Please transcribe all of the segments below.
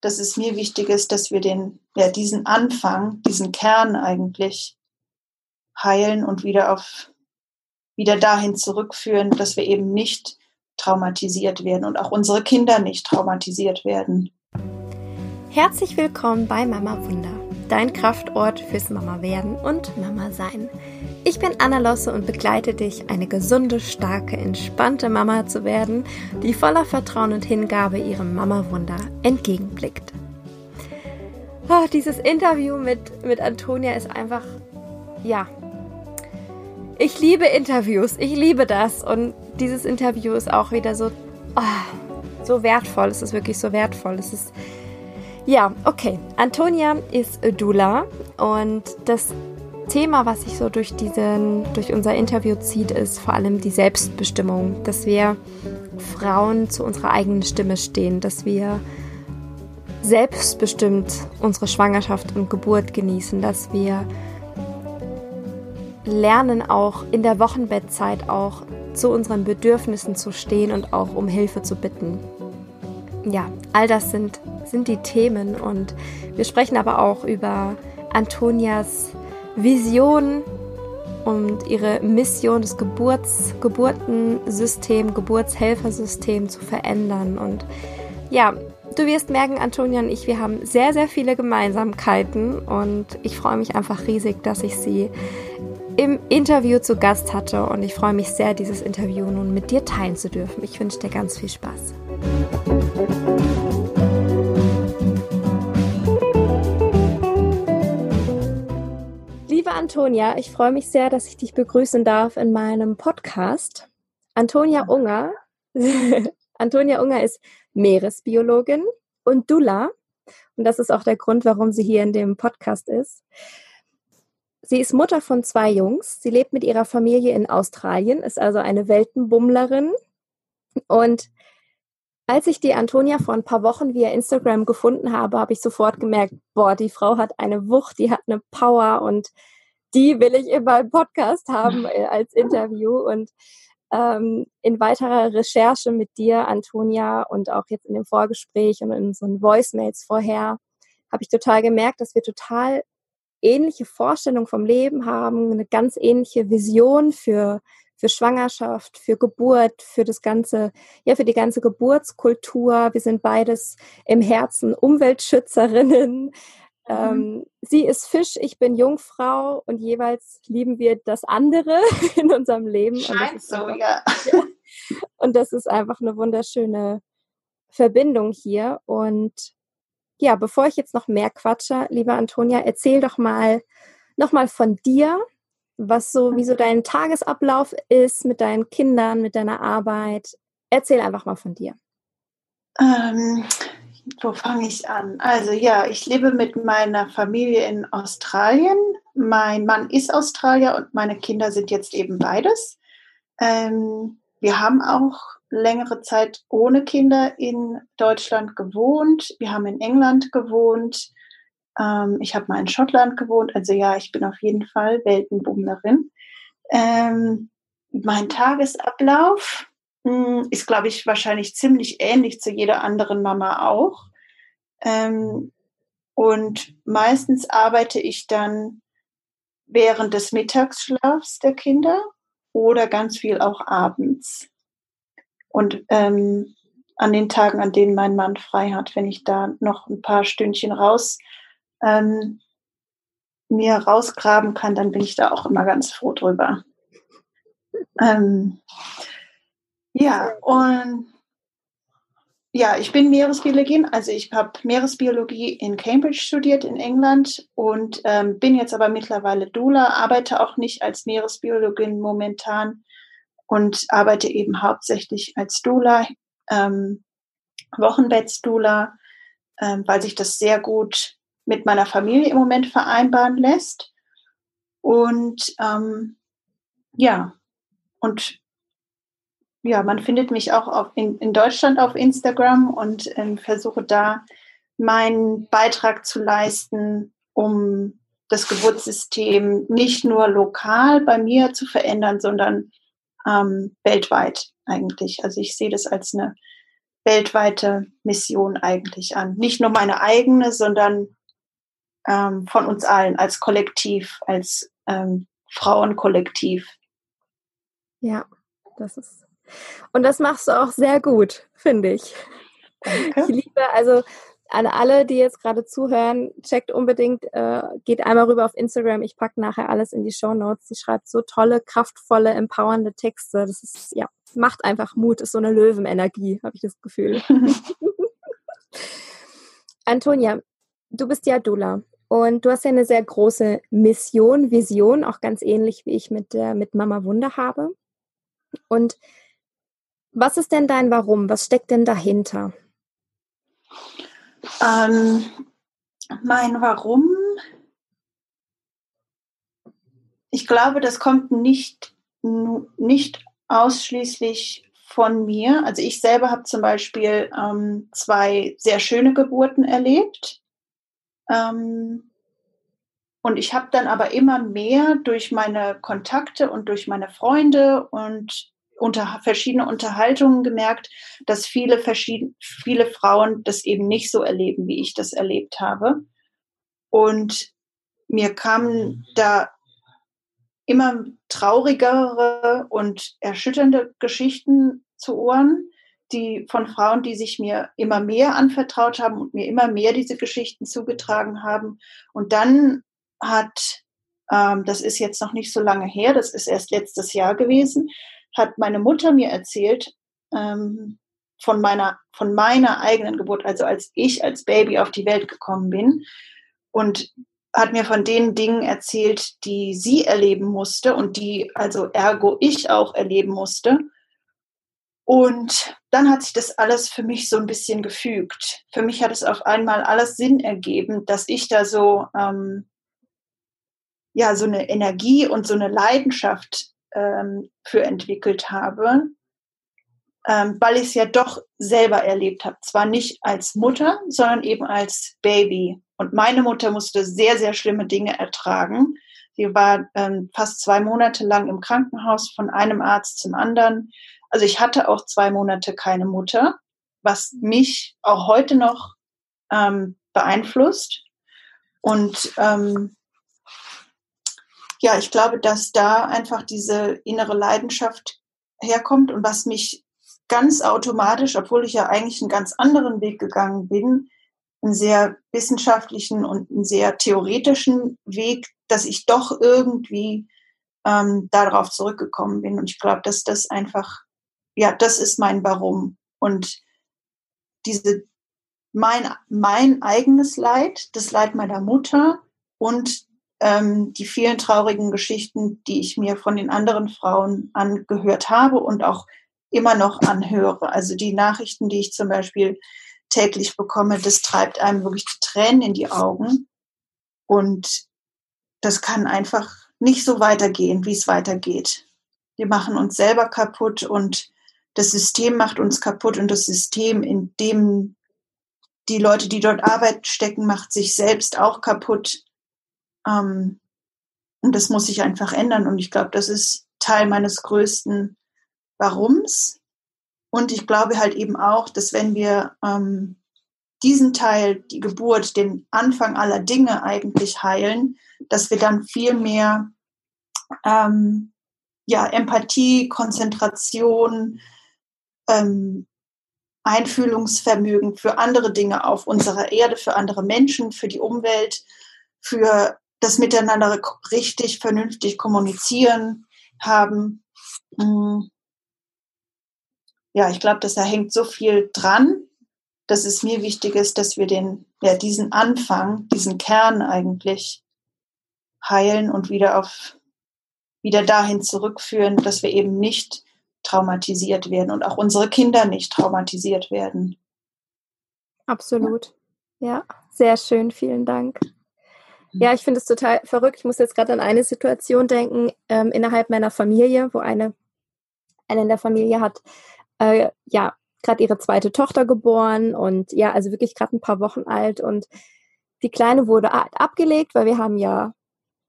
dass es mir wichtig ist, dass wir den, ja, diesen Anfang, diesen Kern eigentlich heilen und wieder auf, wieder dahin zurückführen, dass wir eben nicht traumatisiert werden und auch unsere Kinder nicht traumatisiert werden. Herzlich willkommen bei Mama Wunder, dein Kraftort fürs Mama werden und Mama sein. Ich bin Anna Losse und begleite dich, eine gesunde, starke, entspannte Mama zu werden, die voller Vertrauen und Hingabe ihrem Mama-Wunder entgegenblickt. Oh, dieses Interview mit, mit Antonia ist einfach, ja. Ich liebe Interviews, ich liebe das. Und dieses Interview ist auch wieder so, oh, so wertvoll. Es ist wirklich so wertvoll. Es ist, ja, okay. Antonia ist Dula und das Thema, was sich so durch diesen, durch unser Interview zieht, ist vor allem die Selbstbestimmung, dass wir Frauen zu unserer eigenen Stimme stehen, dass wir selbstbestimmt unsere Schwangerschaft und Geburt genießen, dass wir lernen auch in der Wochenbettzeit auch zu unseren Bedürfnissen zu stehen und auch um Hilfe zu bitten. Ja, all das sind, sind die Themen und wir sprechen aber auch über Antonias Vision und ihre Mission, das Geburts, Geburtensystem, Geburtshelfersystem zu verändern. Und ja, du wirst merken, Antonia und ich, wir haben sehr, sehr viele Gemeinsamkeiten und ich freue mich einfach riesig, dass ich sie im Interview zu Gast hatte und ich freue mich sehr, dieses Interview nun mit dir teilen zu dürfen. Ich wünsche dir ganz viel Spaß. Liebe Antonia, ich freue mich sehr, dass ich dich begrüßen darf in meinem Podcast. Antonia Unger. Antonia Unger ist Meeresbiologin und Dula. Und das ist auch der Grund, warum sie hier in dem Podcast ist. Sie ist Mutter von zwei Jungs. Sie lebt mit ihrer Familie in Australien, ist also eine Weltenbummlerin. Und als ich die Antonia vor ein paar Wochen via Instagram gefunden habe, habe ich sofort gemerkt, boah, die Frau hat eine Wucht, die hat eine Power und die will ich in meinem Podcast haben äh, als Interview. Und ähm, in weiterer Recherche mit dir, Antonia, und auch jetzt in dem Vorgespräch und in so Voicemails vorher, habe ich total gemerkt, dass wir total ähnliche Vorstellungen vom Leben haben, eine ganz ähnliche Vision für für Schwangerschaft, für Geburt, für das ganze, ja, für die ganze Geburtskultur. Wir sind beides im Herzen Umweltschützerinnen. Mhm. Ähm, sie ist Fisch, ich bin Jungfrau und jeweils lieben wir das andere in unserem Leben. Scheint so, einfach, ja. ja. Und das ist einfach eine wunderschöne Verbindung hier. Und ja, bevor ich jetzt noch mehr quatsche, liebe Antonia, erzähl doch mal nochmal von dir, was so, wie so dein Tagesablauf ist mit deinen Kindern, mit deiner Arbeit. Erzähl einfach mal von dir. Ähm, wo fange ich an? Also ja, ich lebe mit meiner Familie in Australien. Mein Mann ist Australier und meine Kinder sind jetzt eben beides. Ähm, wir haben auch längere Zeit ohne Kinder in Deutschland gewohnt. Wir haben in England gewohnt. Ähm, ich habe mal in Schottland gewohnt. Also ja, ich bin auf jeden Fall Weltenbummlerin. Ähm, mein Tagesablauf mh, hm, ist, glaube ich, wahrscheinlich ziemlich ähnlich zu jeder anderen Mama auch. Ähm, und meistens arbeite ich dann während des Mittagsschlafs der Kinder oder ganz viel auch abends. Und ähm, an den Tagen, an denen mein Mann frei hat, wenn ich da noch ein paar Stündchen raus ähm, mir rausgraben kann, dann bin ich da auch immer ganz froh drüber. Ähm, ja, und ja, ich bin Meeresbiologin, also ich habe Meeresbiologie in Cambridge studiert in England und ähm, bin jetzt aber mittlerweile Dula, arbeite auch nicht als Meeresbiologin momentan und arbeite eben hauptsächlich als Dula, ähm, Wochenbettsdula, ähm, weil sich das sehr gut mit meiner Familie im Moment vereinbaren lässt. Und ähm, ja, und ja, man findet mich auch auf, in, in Deutschland auf Instagram und ähm, versuche da meinen Beitrag zu leisten, um das Geburtssystem nicht nur lokal bei mir zu verändern, sondern ähm, weltweit eigentlich. Also ich sehe das als eine weltweite Mission eigentlich an. Nicht nur meine eigene, sondern ähm, von uns allen als Kollektiv, als ähm, Frauenkollektiv. Ja, das ist. Und das machst du auch sehr gut, finde ich. Danke. Ich liebe, also an alle, die jetzt gerade zuhören, checkt unbedingt, äh, geht einmal rüber auf Instagram. Ich packe nachher alles in die Show Notes. Sie schreibt so tolle, kraftvolle, empowernde Texte. Das ist, ja, macht einfach Mut, ist so eine Löwenenergie, habe ich das Gefühl. Antonia, du bist ja Dula und du hast ja eine sehr große Mission, Vision, auch ganz ähnlich wie ich mit, der, mit Mama Wunder habe. Und was ist denn dein Warum? Was steckt denn dahinter? Ähm, mein Warum? Ich glaube, das kommt nicht, nicht ausschließlich von mir. Also ich selber habe zum Beispiel ähm, zwei sehr schöne Geburten erlebt. Ähm, und ich habe dann aber immer mehr durch meine Kontakte und durch meine Freunde und unter verschiedene Unterhaltungen gemerkt, dass viele verschiedene, viele Frauen das eben nicht so erleben, wie ich das erlebt habe. Und mir kamen da immer traurigere und erschütternde Geschichten zu Ohren, die von Frauen, die sich mir immer mehr anvertraut haben und mir immer mehr diese Geschichten zugetragen haben. Und dann hat, ähm, das ist jetzt noch nicht so lange her, das ist erst letztes Jahr gewesen, hat meine Mutter mir erzählt ähm, von meiner von meiner eigenen Geburt, also als ich als Baby auf die Welt gekommen bin und hat mir von den Dingen erzählt, die sie erleben musste und die also ergo ich auch erleben musste. Und dann hat sich das alles für mich so ein bisschen gefügt. Für mich hat es auf einmal alles Sinn ergeben, dass ich da so ähm, ja so eine Energie und so eine Leidenschaft ähm, für entwickelt habe, ähm, weil ich es ja doch selber erlebt habe. Zwar nicht als Mutter, sondern eben als Baby. Und meine Mutter musste sehr, sehr schlimme Dinge ertragen. Sie war ähm, fast zwei Monate lang im Krankenhaus von einem Arzt zum anderen. Also ich hatte auch zwei Monate keine Mutter, was mich auch heute noch ähm, beeinflusst. Und ähm, ja, ich glaube, dass da einfach diese innere Leidenschaft herkommt und was mich ganz automatisch, obwohl ich ja eigentlich einen ganz anderen Weg gegangen bin, einen sehr wissenschaftlichen und einen sehr theoretischen Weg, dass ich doch irgendwie ähm, darauf zurückgekommen bin. Und ich glaube, dass das einfach, ja, das ist mein Warum. Und diese, mein, mein eigenes Leid, das Leid meiner Mutter und ähm, die vielen traurigen Geschichten, die ich mir von den anderen Frauen angehört habe und auch immer noch anhöre. Also die Nachrichten, die ich zum Beispiel täglich bekomme, das treibt einem wirklich Tränen in die Augen. Und das kann einfach nicht so weitergehen, wie es weitergeht. Wir machen uns selber kaputt und das System macht uns kaputt und das System, in dem die Leute, die dort Arbeit stecken, macht sich selbst auch kaputt. Ähm, und das muss sich einfach ändern. Und ich glaube, das ist Teil meines größten Warums. Und ich glaube halt eben auch, dass wenn wir ähm, diesen Teil, die Geburt, den Anfang aller Dinge eigentlich heilen, dass wir dann viel mehr ähm, ja, Empathie, Konzentration, ähm, Einfühlungsvermögen für andere Dinge auf unserer Erde, für andere Menschen, für die Umwelt, für das Miteinander richtig, vernünftig kommunizieren haben. Hm. Ja, ich glaube, dass da hängt so viel dran, dass es mir wichtig ist, dass wir den, ja, diesen Anfang, diesen Kern eigentlich heilen und wieder auf, wieder dahin zurückführen, dass wir eben nicht traumatisiert werden und auch unsere Kinder nicht traumatisiert werden. Absolut. Ja, sehr schön. Vielen Dank. Ja, ich finde es total verrückt. Ich muss jetzt gerade an eine Situation denken ähm, innerhalb meiner Familie, wo eine, eine in der Familie hat, äh, ja, gerade ihre zweite Tochter geboren und ja, also wirklich gerade ein paar Wochen alt und die Kleine wurde abgelegt, weil wir haben ja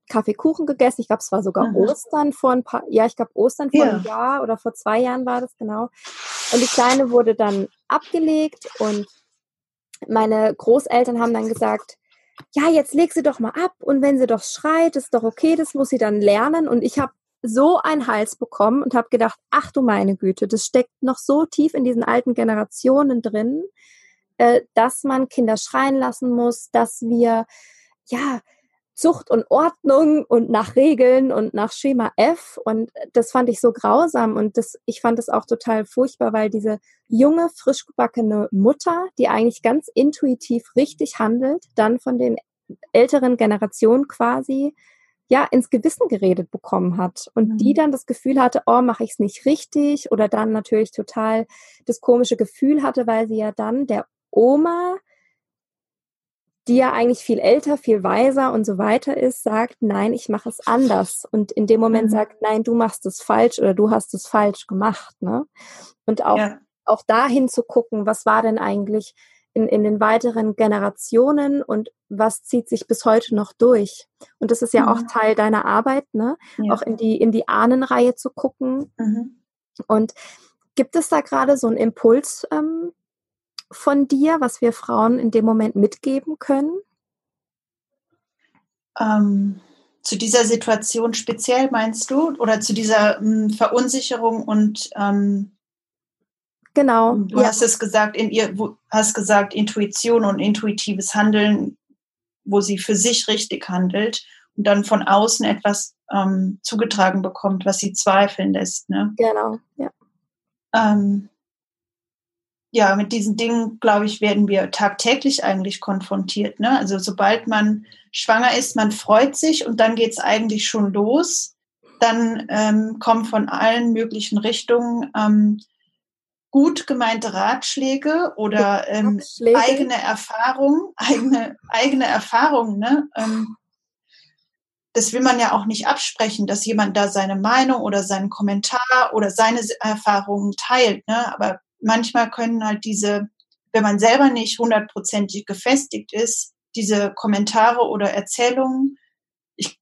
Kaffeekuchen gegessen. Ich glaube, es war sogar mhm. Ostern vor ein paar, ja, ich glaube Ostern vor ja. einem Jahr oder vor zwei Jahren war das genau. Und die Kleine wurde dann abgelegt und meine Großeltern haben dann gesagt, ja, jetzt leg sie doch mal ab und wenn sie doch schreit, ist doch okay, das muss sie dann lernen. Und ich habe so einen Hals bekommen und habe gedacht, ach du meine Güte, das steckt noch so tief in diesen alten Generationen drin, äh, dass man Kinder schreien lassen muss, dass wir ja Zucht und Ordnung und nach Regeln und nach Schema F. Und das fand ich so grausam und das, ich fand es auch total furchtbar, weil diese junge, frisch gebackene Mutter, die eigentlich ganz intuitiv richtig handelt, dann von den älteren Generationen quasi ja ins Gewissen geredet bekommen hat und mhm. die dann das Gefühl hatte, oh, mache ich es nicht richtig oder dann natürlich total das komische Gefühl hatte, weil sie ja dann der Oma die ja eigentlich viel älter, viel weiser und so weiter ist, sagt, nein, ich mache es anders. Und in dem Moment mhm. sagt, nein, du machst es falsch oder du hast es falsch gemacht. Ne? Und auch, ja. auch dahin zu gucken, was war denn eigentlich in, in den weiteren Generationen und was zieht sich bis heute noch durch. Und das ist ja mhm. auch Teil deiner Arbeit, ne? Ja. Auch in die, in die Ahnenreihe zu gucken. Mhm. Und gibt es da gerade so einen Impuls, ähm, von dir, was wir Frauen in dem Moment mitgeben können? Ähm, zu dieser Situation speziell meinst du? Oder zu dieser ähm, Verunsicherung und ähm, Genau. Du ja. hast es gesagt, in ihr, hast gesagt, Intuition und intuitives Handeln, wo sie für sich richtig handelt und dann von außen etwas ähm, zugetragen bekommt, was sie zweifeln lässt. Ne? Genau, ja. Ähm, ja, mit diesen Dingen, glaube ich, werden wir tagtäglich eigentlich konfrontiert. Ne? Also sobald man schwanger ist, man freut sich und dann geht es eigentlich schon los. Dann ähm, kommen von allen möglichen Richtungen ähm, gut gemeinte Ratschläge oder ähm, eigene Erfahrungen, eigene, eigene Erfahrungen. Ne? Ähm, das will man ja auch nicht absprechen, dass jemand da seine Meinung oder seinen Kommentar oder seine Erfahrungen teilt. Ne? Aber manchmal können halt diese, wenn man selber nicht hundertprozentig gefestigt ist, diese Kommentare oder Erzählungen, ich,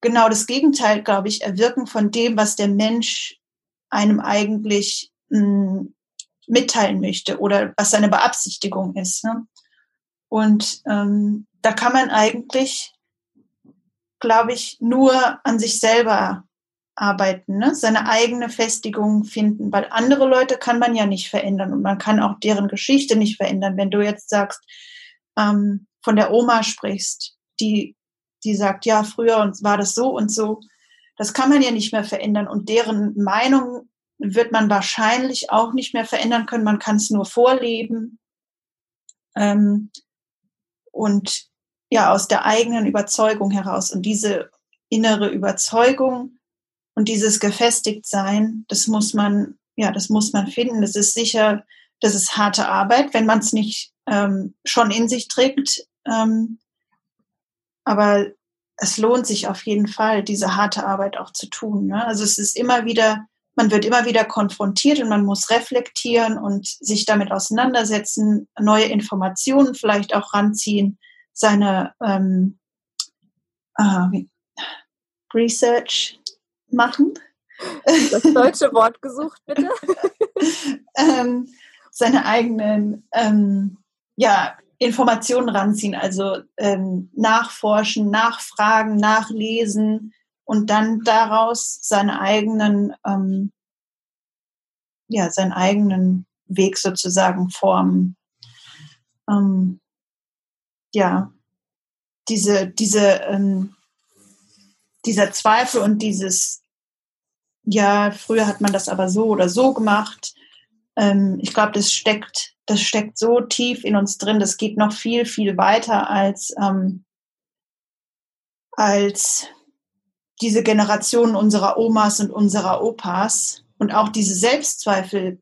genau das Gegenteil, glaube ich, erwirken von dem, was der Mensch einem eigentlich mh, hm, mitteilen möchte oder was seine Beabsichtigung ist. Ne? Und ähm, da kann man eigentlich, glaube ich, nur an sich selber arbeiten, ne? seine eigene Festigung finden, weil andere Leute kann man ja nicht verändern und man kann auch deren Geschichte nicht verändern. Wenn du jetzt sagst, ähm, von der Oma sprichst, die, die sagt, ja, früher war das so und so, das kann man ja nicht mehr verändern und deren Meinung wird man wahrscheinlich auch nicht mehr verändern können. Man kann es nur vorleben. Ähm, und ja, aus der eigenen Überzeugung heraus. Und diese innere Überzeugung, und dieses Gefestigtsein, das muss man, ja, das muss man finden. Das ist sicher, das ist harte Arbeit, wenn man es nicht ähm, schon in sich trägt. Ähm, aber es lohnt sich auf jeden Fall, diese harte Arbeit auch zu tun. Ne? Also es ist immer wieder, man wird immer wieder konfrontiert und man muss reflektieren und sich damit auseinandersetzen, neue Informationen vielleicht auch ranziehen, seine ähm, äh, Research, machen. Das deutsche Wort gesucht, bitte. ähm, seine eigenen ähm, ja, Informationen ranziehen, also ähm, nachforschen, nachfragen, nachlesen und dann daraus seine eigenen, ähm, ja, seinen eigenen Weg sozusagen formen. Ähm, ja, diese, diese ähm, dieser Zweifel und dieses, ja, früher hat man das aber so oder so gemacht. Ähm, ich glaube, das steckt, das steckt so tief in uns drin. Das geht noch viel, viel weiter als, ähm, als diese Generation unserer Omas und unserer Opas. Und auch diese Selbstzweifel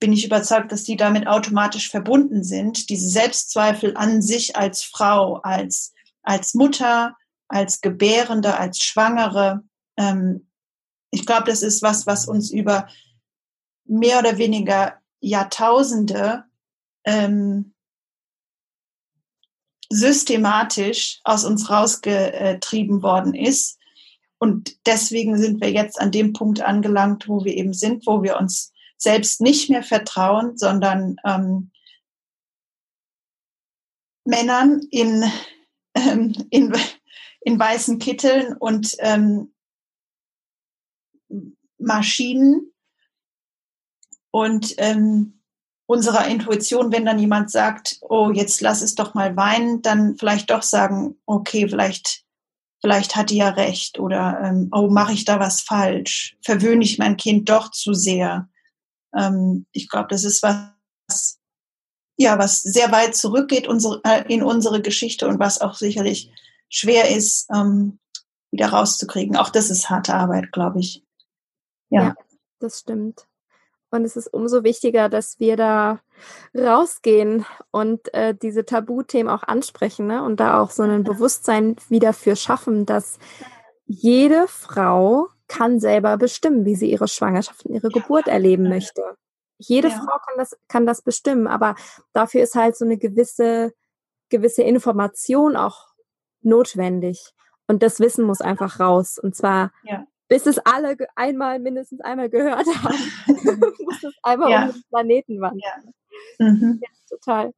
bin ich überzeugt, dass die damit automatisch verbunden sind. Diese Selbstzweifel an sich als Frau, als, als Mutter, als Gebärende, als Schwangere. Ähm, ich glaube, das ist was, was uns über mehr oder weniger Jahrtausende ähm, systematisch aus uns rausgetrieben worden ist. Und deswegen sind wir jetzt an dem Punkt angelangt, wo wir eben sind, wo wir uns selbst nicht mehr vertrauen, sondern ähm, Männern in, ähm, in, in weißen Kitteln und ähm, Maschinen und ähm, unserer Intuition, wenn dann jemand sagt, oh, jetzt lass es doch mal weinen, dann vielleicht doch sagen, okay, vielleicht, vielleicht hat die ja recht oder ähm, oh, mache ich da was falsch? Verwöhne ich mein Kind doch zu sehr? Ähm, ich glaube, das ist was, ja, was sehr weit zurückgeht unsere, äh, in unsere Geschichte und was auch sicherlich schwer ist, ähm, wieder rauszukriegen. Auch das ist harte Arbeit, glaube ich. Ja. ja, das stimmt. Und es ist umso wichtiger, dass wir da rausgehen und äh, diese Tabuthemen auch ansprechen ne? und da auch so ein Bewusstsein wieder für schaffen, dass jede Frau kann selber bestimmen, wie sie ihre Schwangerschaft und ihre Geburt erleben möchte. Jede ja. Frau kann das, kann das bestimmen, aber dafür ist halt so eine gewisse, gewisse Information auch notwendig. Und das Wissen muss einfach raus. Und zwar ja bis es alle einmal, mindestens einmal gehört haben, muss es einmal ja. um den Planeten wandern. Ja. Mhm. ja total.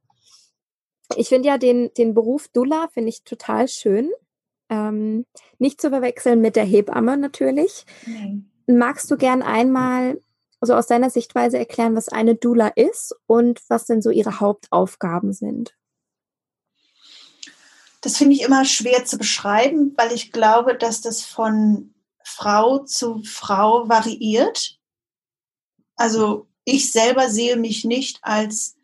Ich finde ja den, den Beruf Dula finde ich total schön. Ähm, nicht zu verwechseln mit der Hebamme natürlich. Mhm. Magst du gern einmal so aus deiner Sichtweise erklären, was eine Dula ist und was denn so ihre Hauptaufgaben sind? Das finde ich immer schwer zu beschreiben, weil ich glaube, dass das von Frau zu Frau variiert. Also ich selber sehe mich nicht als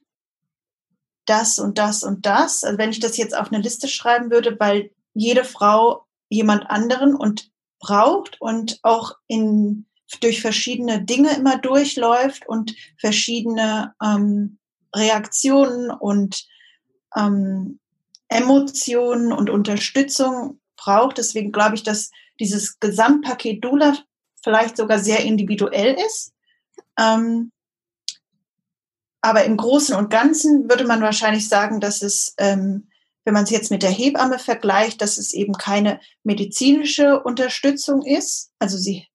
das und das und das. Also wenn ich das jetzt auf eine Liste schreiben würde, weil jede Frau jemand anderen und braucht und auch in, durch verschiedene Dinge immer durchläuft und verschiedene ähm, Reaktionen und ähm, Emotionen und Unterstützung braucht. Deswegen glaube ich, dass dieses Gesamtpaket Dula vielleicht sogar sehr individuell ist. Ähm, aber im Großen und Ganzen würde man wahrscheinlich sagen, dass es, ähm, wenn man es jetzt mit der Hebamme vergleicht, dass es eben keine medizinische Unterstützung ist. Also sie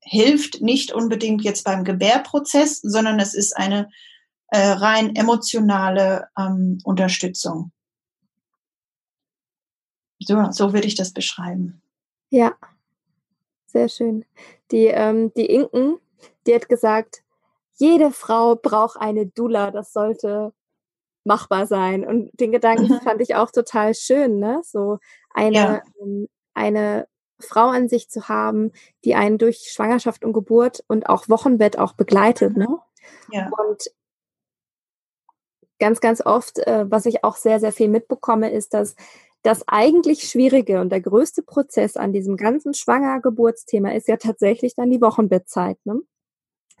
hilft nicht unbedingt jetzt beim Gebärprozess, sondern es ist eine äh, rein emotionale ähm, Unterstützung. So, so würde ich das beschreiben. Ja, sehr schön. Die, ähm, die Inken, die hat gesagt, jede Frau braucht eine Dula, das sollte machbar sein. Und den Gedanken mhm. fand ich auch total schön, ne? So eine, ja. ähm, eine Frau an sich zu haben, die einen durch Schwangerschaft und Geburt und auch Wochenbett auch begleitet, ne? Ja. Und ganz, ganz oft, äh, was ich auch sehr, sehr viel mitbekomme, ist, dass das eigentlich Schwierige und der größte Prozess an diesem ganzen Schwanger-Geburtsthema ist ja tatsächlich dann die Wochenbettzeit. Ne?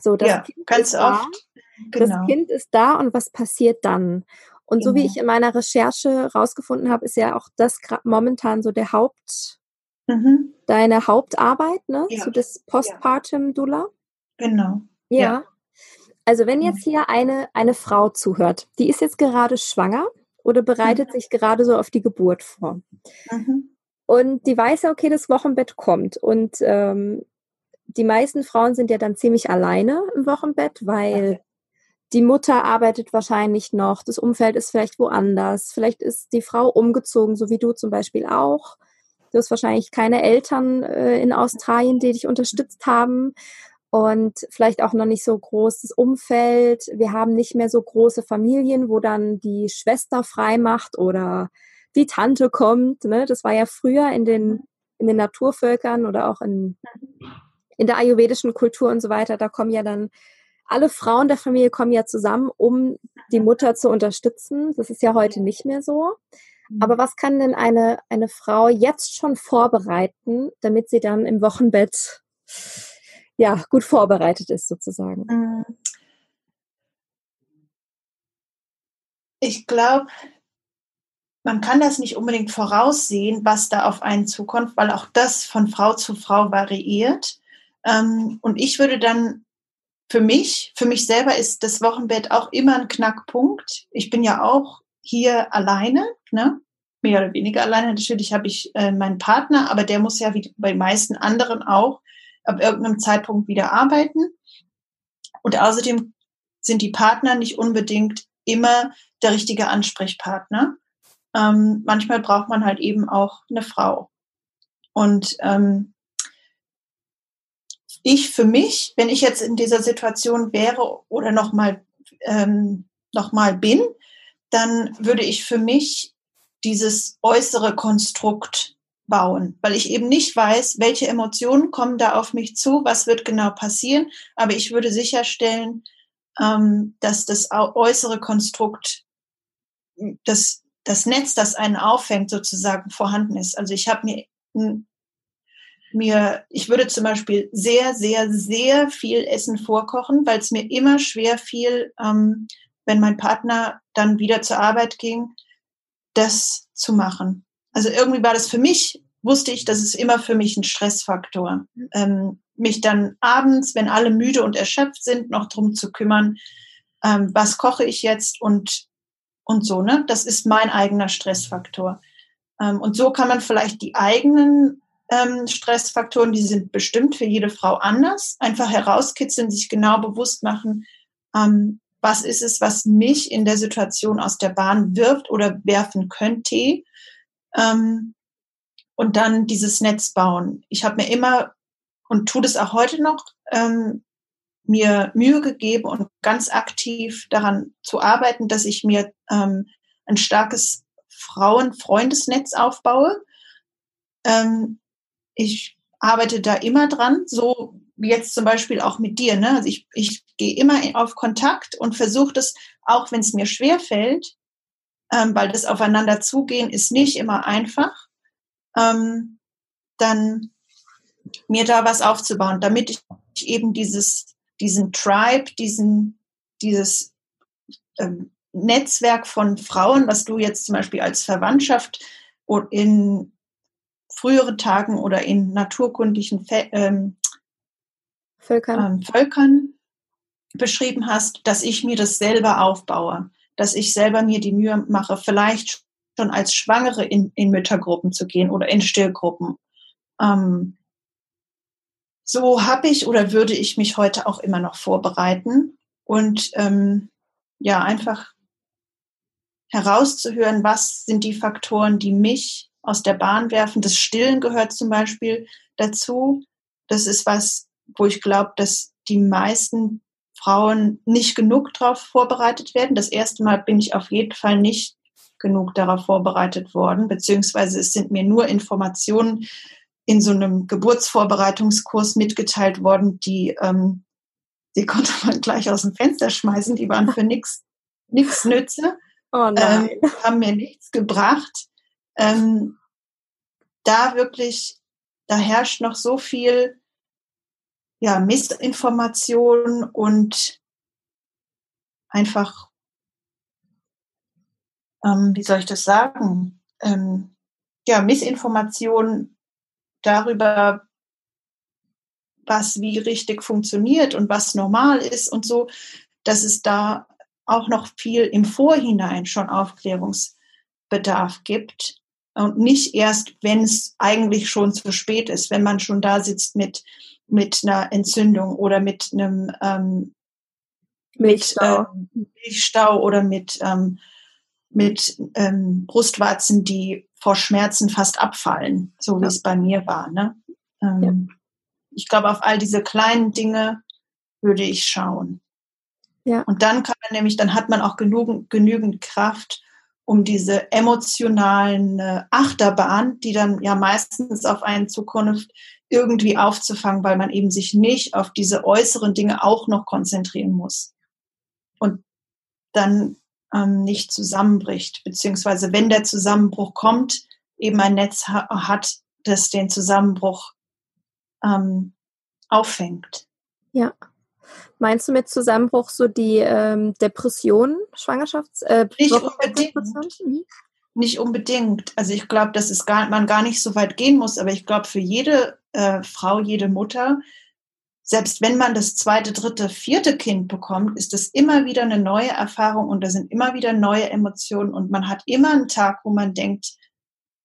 So, das ja, kind ganz oft. Da, genau. Das Kind ist da und was passiert dann? Und genau. so wie genau. ich in meiner Recherche rausgefunden habe, ist ja auch das momentan so der Haupt, mhm. deine Hauptarbeit, ne? Ja. So das Postpartum Dula. Genau. Ja. ja. Also wenn jetzt hier eine, eine Frau zuhört, die ist jetzt gerade schwanger oder bereitet mhm. sich gerade so auf die Geburt vor. Mhm. Und die weiß ja, okay, das Wochenbett kommt. Und ähm, die meisten Frauen sind ja dann ziemlich alleine im Wochenbett, weil okay. die Mutter arbeitet wahrscheinlich noch, das Umfeld ist vielleicht woanders, vielleicht ist die Frau umgezogen, so wie du zum Beispiel auch. Du hast wahrscheinlich keine Eltern äh, in Australien, die dich unterstützt haben und vielleicht auch noch nicht so großes Umfeld. Wir haben nicht mehr so große Familien, wo dann die Schwester frei macht oder die Tante kommt. Ne? Das war ja früher in den, in den Naturvölkern oder auch in, in der ayurvedischen Kultur und so weiter. Da kommen ja dann alle Frauen der Familie kommen ja zusammen, um die Mutter zu unterstützen. Das ist ja heute nicht mehr so. Aber was kann denn eine, eine Frau jetzt schon vorbereiten, damit sie dann im Wochenbett ja, gut vorbereitet ist sozusagen. Mm. Ich glaube, man kann das nicht unbedingt voraussehen, was da auf einen zukommt, weil auch das von Frau zu Frau variiert. Ähm, und ich würde dann für mich, für mich selber ist das Wochenbett auch immer ein Knackpunkt. Ich bin ja auch hier alleine, ne? mehr oder weniger alleine. Natürlich habe ich äh, meinen Partner, aber der muss ja wie bei den meisten anderen auch ab irgendeinem Zeitpunkt wieder arbeiten. Und außerdem sind die Partner nicht unbedingt immer der richtige Ansprechpartner. Ähm, manchmal braucht man halt eben auch eine Frau. Und ähm, ich für mich, wenn ich jetzt in dieser Situation wäre oder nochmal ähm, noch bin, dann würde ich für mich dieses äußere Konstrukt bauen, weil ich eben nicht weiß, welche Emotionen kommen da auf mich zu, was wird genau passieren, aber ich würde sicherstellen, ähm, dass das äußere Konstrukt, das, das Netz, das einen auffängt, sozusagen vorhanden ist. Also ich habe mir, mir, ich würde zum Beispiel sehr, sehr, sehr viel Essen vorkochen, weil es mir immer schwer fiel, ähm, wenn mein Partner dann wieder zur Arbeit ging, das zu machen. Also irgendwie war das für mich, wusste ich, das ist immer für mich ein Stressfaktor. Ähm, mich dann abends, wenn alle müde und erschöpft sind, noch drum zu kümmern, ähm, was koche ich jetzt und, und so, ne? Das ist mein eigener Stressfaktor. Ähm, und so kann man vielleicht die eigenen ähm, Stressfaktoren, die sind bestimmt für jede Frau anders, einfach herauskitzeln, sich genau bewusst machen, ähm, was ist es, was mich in der Situation aus der Bahn wirft oder werfen könnte. Ähm, und dann dieses Netz bauen. Ich habe mir immer und tue das auch heute noch, ähm, mir Mühe gegeben und ganz aktiv daran zu arbeiten, dass ich mir ähm, ein starkes Frauenfreundesnetz aufbaue. Ähm, ich arbeite da immer dran, so wie jetzt zum Beispiel auch mit dir. Ne? Also ich, ich gehe immer auf Kontakt und versuche das, auch wenn es mir schwer fällt, ähm, weil das Aufeinander zugehen ist nicht immer einfach, ähm, dann mir da was aufzubauen, damit ich eben dieses, diesen Tribe, diesen, dieses ähm, Netzwerk von Frauen, was du jetzt zum Beispiel als Verwandtschaft in früheren Tagen oder in naturkundlichen ähm, Völkern. Ähm, Völkern beschrieben hast, dass ich mir das selber aufbaue, dass ich selber mir die Mühe mache, vielleicht schon als Schwangere in, in Müttergruppen zu gehen oder in Stillgruppen. Ähm, so habe ich oder würde ich mich heute auch immer noch vorbereiten und ähm, ja, einfach herauszuhören, was sind die Faktoren, die mich aus der Bahn werfen. Das Stillen gehört zum Beispiel dazu. Das ist was, wo ich glaube, dass die meisten Frauen nicht genug darauf vorbereitet werden. Das erste Mal bin ich auf jeden Fall nicht genug darauf vorbereitet worden, beziehungsweise es sind mir nur Informationen in so einem Geburtsvorbereitungskurs mitgeteilt worden, die, ähm, die konnte man gleich aus dem Fenster schmeißen, die waren für nichts nichts nütze, oh ähm, haben mir nichts gebracht. Ähm, da wirklich, da herrscht noch so viel ja, Missinformation und einfach ähm, wie soll ich das sagen, ähm, ja, Missinformation darüber, was wie richtig funktioniert und was normal ist und so, dass es da auch noch viel im Vorhinein schon Aufklärungsbedarf gibt und nicht erst, wenn es eigentlich schon zu spät ist, wenn man schon da sitzt mit, mit einer Entzündung oder mit einem ähm, Milchstau. Mit, äh, Milchstau oder mit ähm, mit ähm, Brustwarzen, die vor Schmerzen fast abfallen, so wie ja. es bei mir war. Ne? Ähm, ja. Ich glaube, auf all diese kleinen Dinge würde ich schauen. Ja. Und dann kann man nämlich, dann hat man auch genügend, genügend Kraft, um diese emotionalen äh, Achterbahn, die dann ja meistens auf einen Zukunft irgendwie aufzufangen, weil man eben sich nicht auf diese äußeren Dinge auch noch konzentrieren muss. Und dann ähm, nicht zusammenbricht, beziehungsweise wenn der Zusammenbruch kommt, eben ein Netz ha hat, das den Zusammenbruch ähm, auffängt. Ja. Meinst du mit Zusammenbruch so die ähm, Depression, Schwangerschafts? Äh, nicht unbedingt. Mhm. Nicht unbedingt. Also ich glaube, dass es gar, man gar nicht so weit gehen muss, aber ich glaube, für jede äh, Frau, jede Mutter selbst wenn man das zweite, dritte, vierte Kind bekommt, ist es immer wieder eine neue Erfahrung und da sind immer wieder neue Emotionen und man hat immer einen Tag, wo man denkt,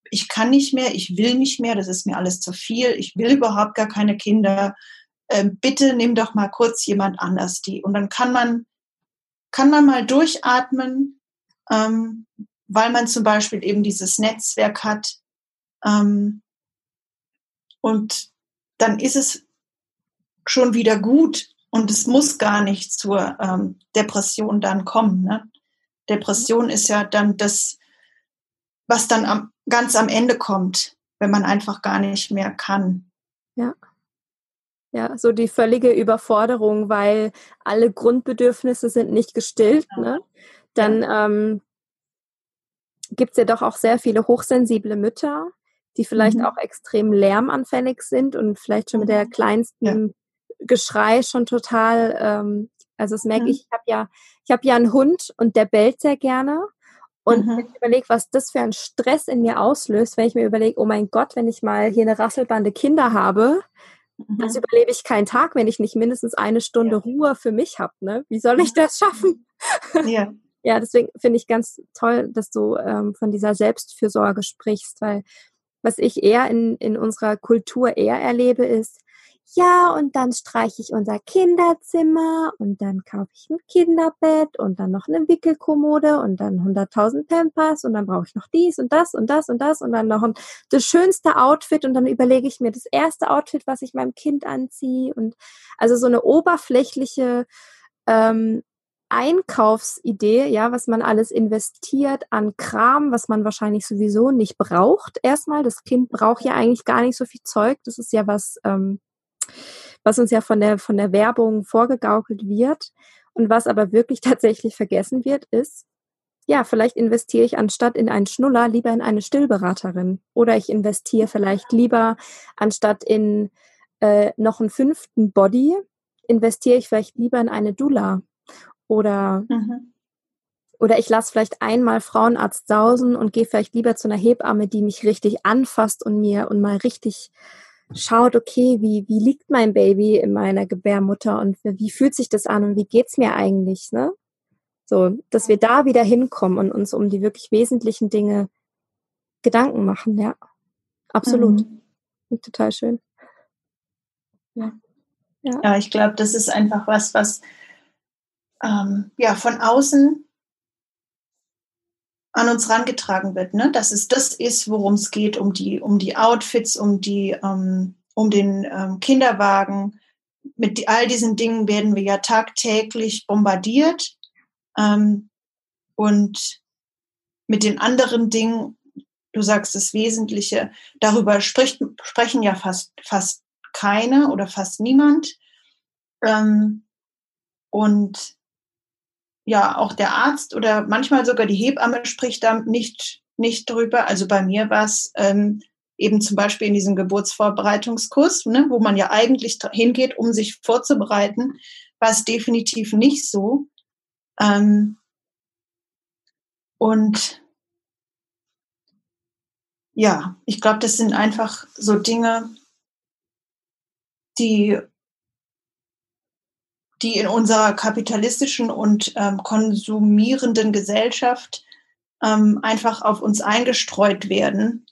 ich kann nicht mehr, ich will nicht mehr, das ist mir alles zu viel, ich will überhaupt gar keine Kinder. äh, bitte nimm doch mal kurz jemand anders die. Und dann kann man, kann man mal durchatmen, ähm, weil man zum Beispiel eben dieses Netzwerk hat. Ähm, und dann ist es schon wieder gut und es muss gar nicht zur ähm, Depression dann kommen. Ne? Depression ist ja dann das, was dann am, ganz am Ende kommt, wenn man einfach gar nicht mehr kann. Ja. Ja, so die völlige Überforderung, weil alle Grundbedürfnisse sind nicht gestillt. Ja. Ne? Dann ja. ähm, gibt es ja doch auch sehr viele hochsensible Mütter, die vielleicht mhm. auch extrem lärmanfällig sind und vielleicht schon mit der mhm. kleinsten ja. Geschrei schon total, ähm, also das merke mhm. ich, ich habe ja, ich habe ja einen Hund und der bellt sehr gerne. Und mhm. ich überlege, was das für einen Stress in mir auslöst, wenn ich mir überlege, oh mein Gott, wenn ich mal hier eine Rasselbande Kinder habe, mhm. das überlebe ich keinen Tag, wenn ich nicht mindestens eine Stunde ja. Ruhe für mich habe. Ne? Wie soll ich das schaffen? Ja. ja, deswegen finde ich ganz toll, dass du ähm, von dieser Selbstfürsorge sprichst, weil was ich eher in, in unserer Kultur eher erlebe, ist, ja, und dann streiche ich unser Kinderzimmer und dann kaufe ich ein Kinderbett und dann noch eine Wickelkommode und dann 100.000 Pampers und dann brauche ich noch dies und das und das und das und dann noch ein, das schönste Outfit und dann überlege ich mir das erste Outfit, was ich meinem Kind anziehe und also so eine oberflächliche ähm, Einkaufsidee, ja, was man alles investiert an Kram, was man wahrscheinlich sowieso nicht braucht. Erstmal, das Kind braucht ja eigentlich gar nicht so viel Zeug. Das ist ja was, ähm, was uns ja von der, von der Werbung vorgegaukelt wird. Und was aber wirklich tatsächlich vergessen wird, ist, ja, vielleicht investiere ich anstatt in einen Schnuller lieber in eine Stillberaterin. Oder ich investiere vielleicht lieber anstatt in äh, noch einen fünften Body, investiere ich vielleicht lieber in eine Dula. Oder, mhm. oder ich lasse vielleicht einmal Frauenarzt sausen und gehe vielleicht lieber zu einer Hebamme, die mich richtig anfasst und mir und mal richtig schaut, okay, wie, wie liegt mein Baby in meiner Gebärmutter und wie fühlt sich das an und wie geht's mir eigentlich, ne? So, dass wir da wieder hinkommen und uns um die wirklich wesentlichen Dinge Gedanken machen, ja. Absolut. Mhm. Total schön. Ja. Ja, ja ich glaube, das ist einfach was, was ähm, ja von außen an uns rangetragen wird, ne? dass es das ist, worum es geht, um die, um die Outfits, um die, ähm, um den ähm, Kinderwagen. Mit die, all diesen Dingen werden wir ja tagtäglich bombardiert. Ähm, und mit den anderen Dingen, du sagst das Wesentliche, darüber spricht, sprechen ja fast, fast keine oder fast niemand. Ähm, und ja auch der Arzt oder manchmal sogar die Hebamme spricht da nicht, nicht drüber. Also bei mir war es ähm, eben zum Beispiel in diesem Geburtsvorbereitungskurs, ne, wo man ja eigentlich hingeht, um sich vorzubereiten, war es definitiv nicht so. Ähm, und ja, ich glaube, das sind einfach so Dinge, die die in unserer kapitalistischen und ähm, konsumierenden Gesellschaft ähm, einfach auf uns eingestreut werden.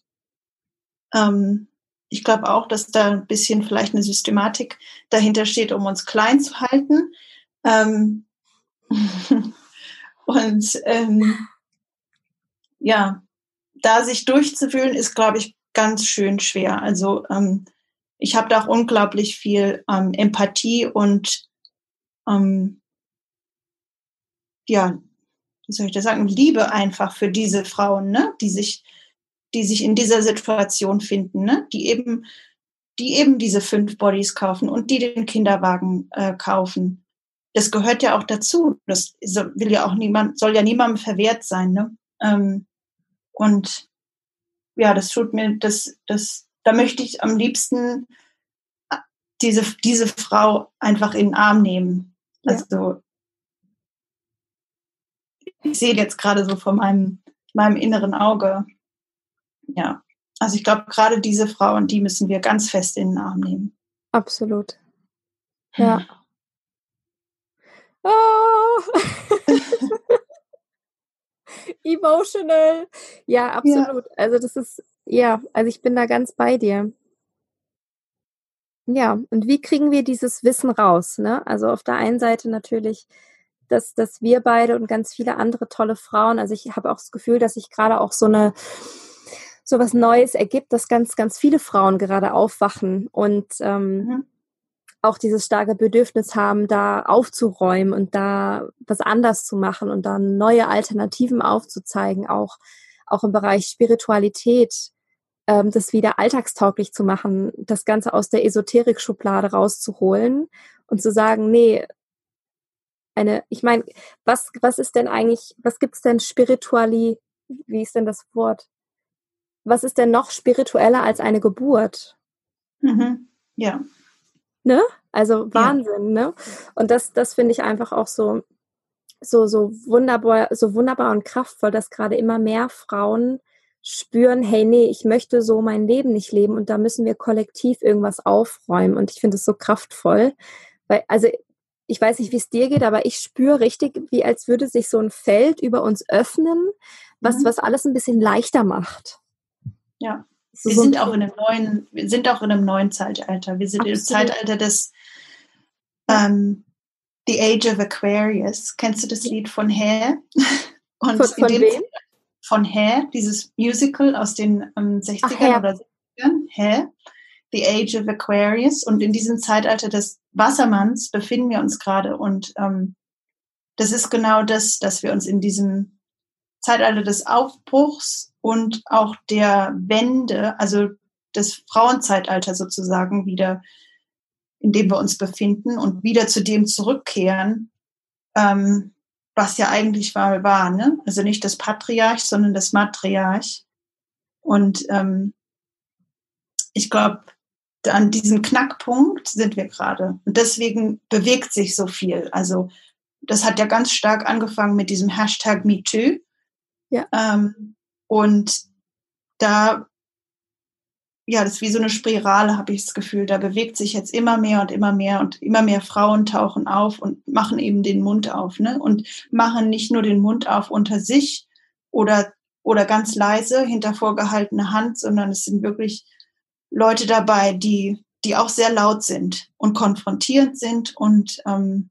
Ähm, ich glaube auch, dass da ein bisschen vielleicht eine Systematik dahinter steht, um uns klein zu halten. Ähm, und ähm, ja, da sich durchzufühlen, ist, glaube ich, ganz schön schwer. Also ähm, ich habe da auch unglaublich viel Empathie und ähm, ja, wie soll ich das sagen, Liebe einfach für diese Frauen, ne, die sich, die sich in dieser Situation finden, ne, die eben, die eben diese fünf Bodies kaufen und die den Kinderwagen äh, kaufen. Das gehört ja auch dazu. Das will ja auch niemand, soll ja niemandem verwehrt sein, ne? Ähm, und ja, das tut mir, das, das, da möchte ich am liebsten äh, diese, diese Frau einfach in den Arm nehmen also ich sehe jetzt gerade so vor meinem, meinem inneren Auge. Ja, also ich glaube, gerade diese Frauen, die müssen wir ganz fest in den Arm nehmen. Absolut. Ja. Hm. Oh. Emotional. Ja, absolut. Ja. Also das ist, ja, also ich bin da ganz bei dir. Ja, und wie kriegen wir dieses Wissen raus? Ne? Also auf der einen Seite natürlich, dass, dass wir beide und ganz viele andere tolle Frauen, also ich habe auch das Gefühl, dass sich gerade auch so eine so was Neues ergibt, dass ganz, ganz viele Frauen gerade aufwachen und ähm, mhm. auch dieses starke Bedürfnis haben, da aufzuräumen und da was anders zu machen und dann neue Alternativen aufzuzeigen, auch, auch im Bereich Spiritualität ähm, das wieder alltagstauglich zu machen, das Ganze aus der Esoterik-Schublade rauszuholen und zu sagen, nee, eine, ich meine, was, was ist denn eigentlich, was gibt es denn spirituali, wie ist denn das Wort? Was ist denn noch spiritueller als eine Geburt? Mhm. Ja. Ne? Also Wahnsinn, ja. ne? Und das, das finde ich einfach auch so, so, so wunderbar, so wunderbar und kraftvoll, dass gerade immer mehr Frauen spüren, hey, nee, ich möchte so mein Leben nicht leben und da müssen wir kollektiv irgendwas aufräumen. Und ich finde es so kraftvoll, weil, also ich weiß nicht, wie es dir geht, aber ich spüre richtig, wie als würde sich so ein Feld über uns öffnen, was, mhm. was alles ein bisschen leichter macht. Ja. So wir sind auch in einem neuen, wir sind auch in einem neuen Zeitalter. Wir sind Absolut. im Zeitalter des ähm, The Age of Aquarius. Kennst du das Lied von Hair? Und von, von wem? Von Hair, dieses Musical aus den ähm, 60ern oder 70ern, Hair, The Age of Aquarius. Und in diesem Zeitalter des Wassermanns befinden wir uns gerade. Und ähm, das ist genau das, dass wir uns in diesem Zeitalter des Aufbruchs und auch der Wende, also des Frauenzeitalters sozusagen wieder, in dem wir uns befinden und wieder zu dem zurückkehren, ähm, was ja eigentlich war, war ne? also nicht das Patriarch, sondern das Matriarch. Und ähm, ich glaube, an diesem Knackpunkt sind wir gerade. Und deswegen bewegt sich so viel. Also das hat ja ganz stark angefangen mit diesem Hashtag MeToo. Ja. Ähm, und da ja, das ist wie so eine Spirale, habe ich das Gefühl. Da bewegt sich jetzt immer mehr und immer mehr und immer mehr Frauen tauchen auf und machen eben den Mund auf, ne? Und machen nicht nur den Mund auf unter sich oder, oder ganz leise hinter vorgehaltener Hand, sondern es sind wirklich Leute dabei, die, die auch sehr laut sind und konfrontierend sind und ähm,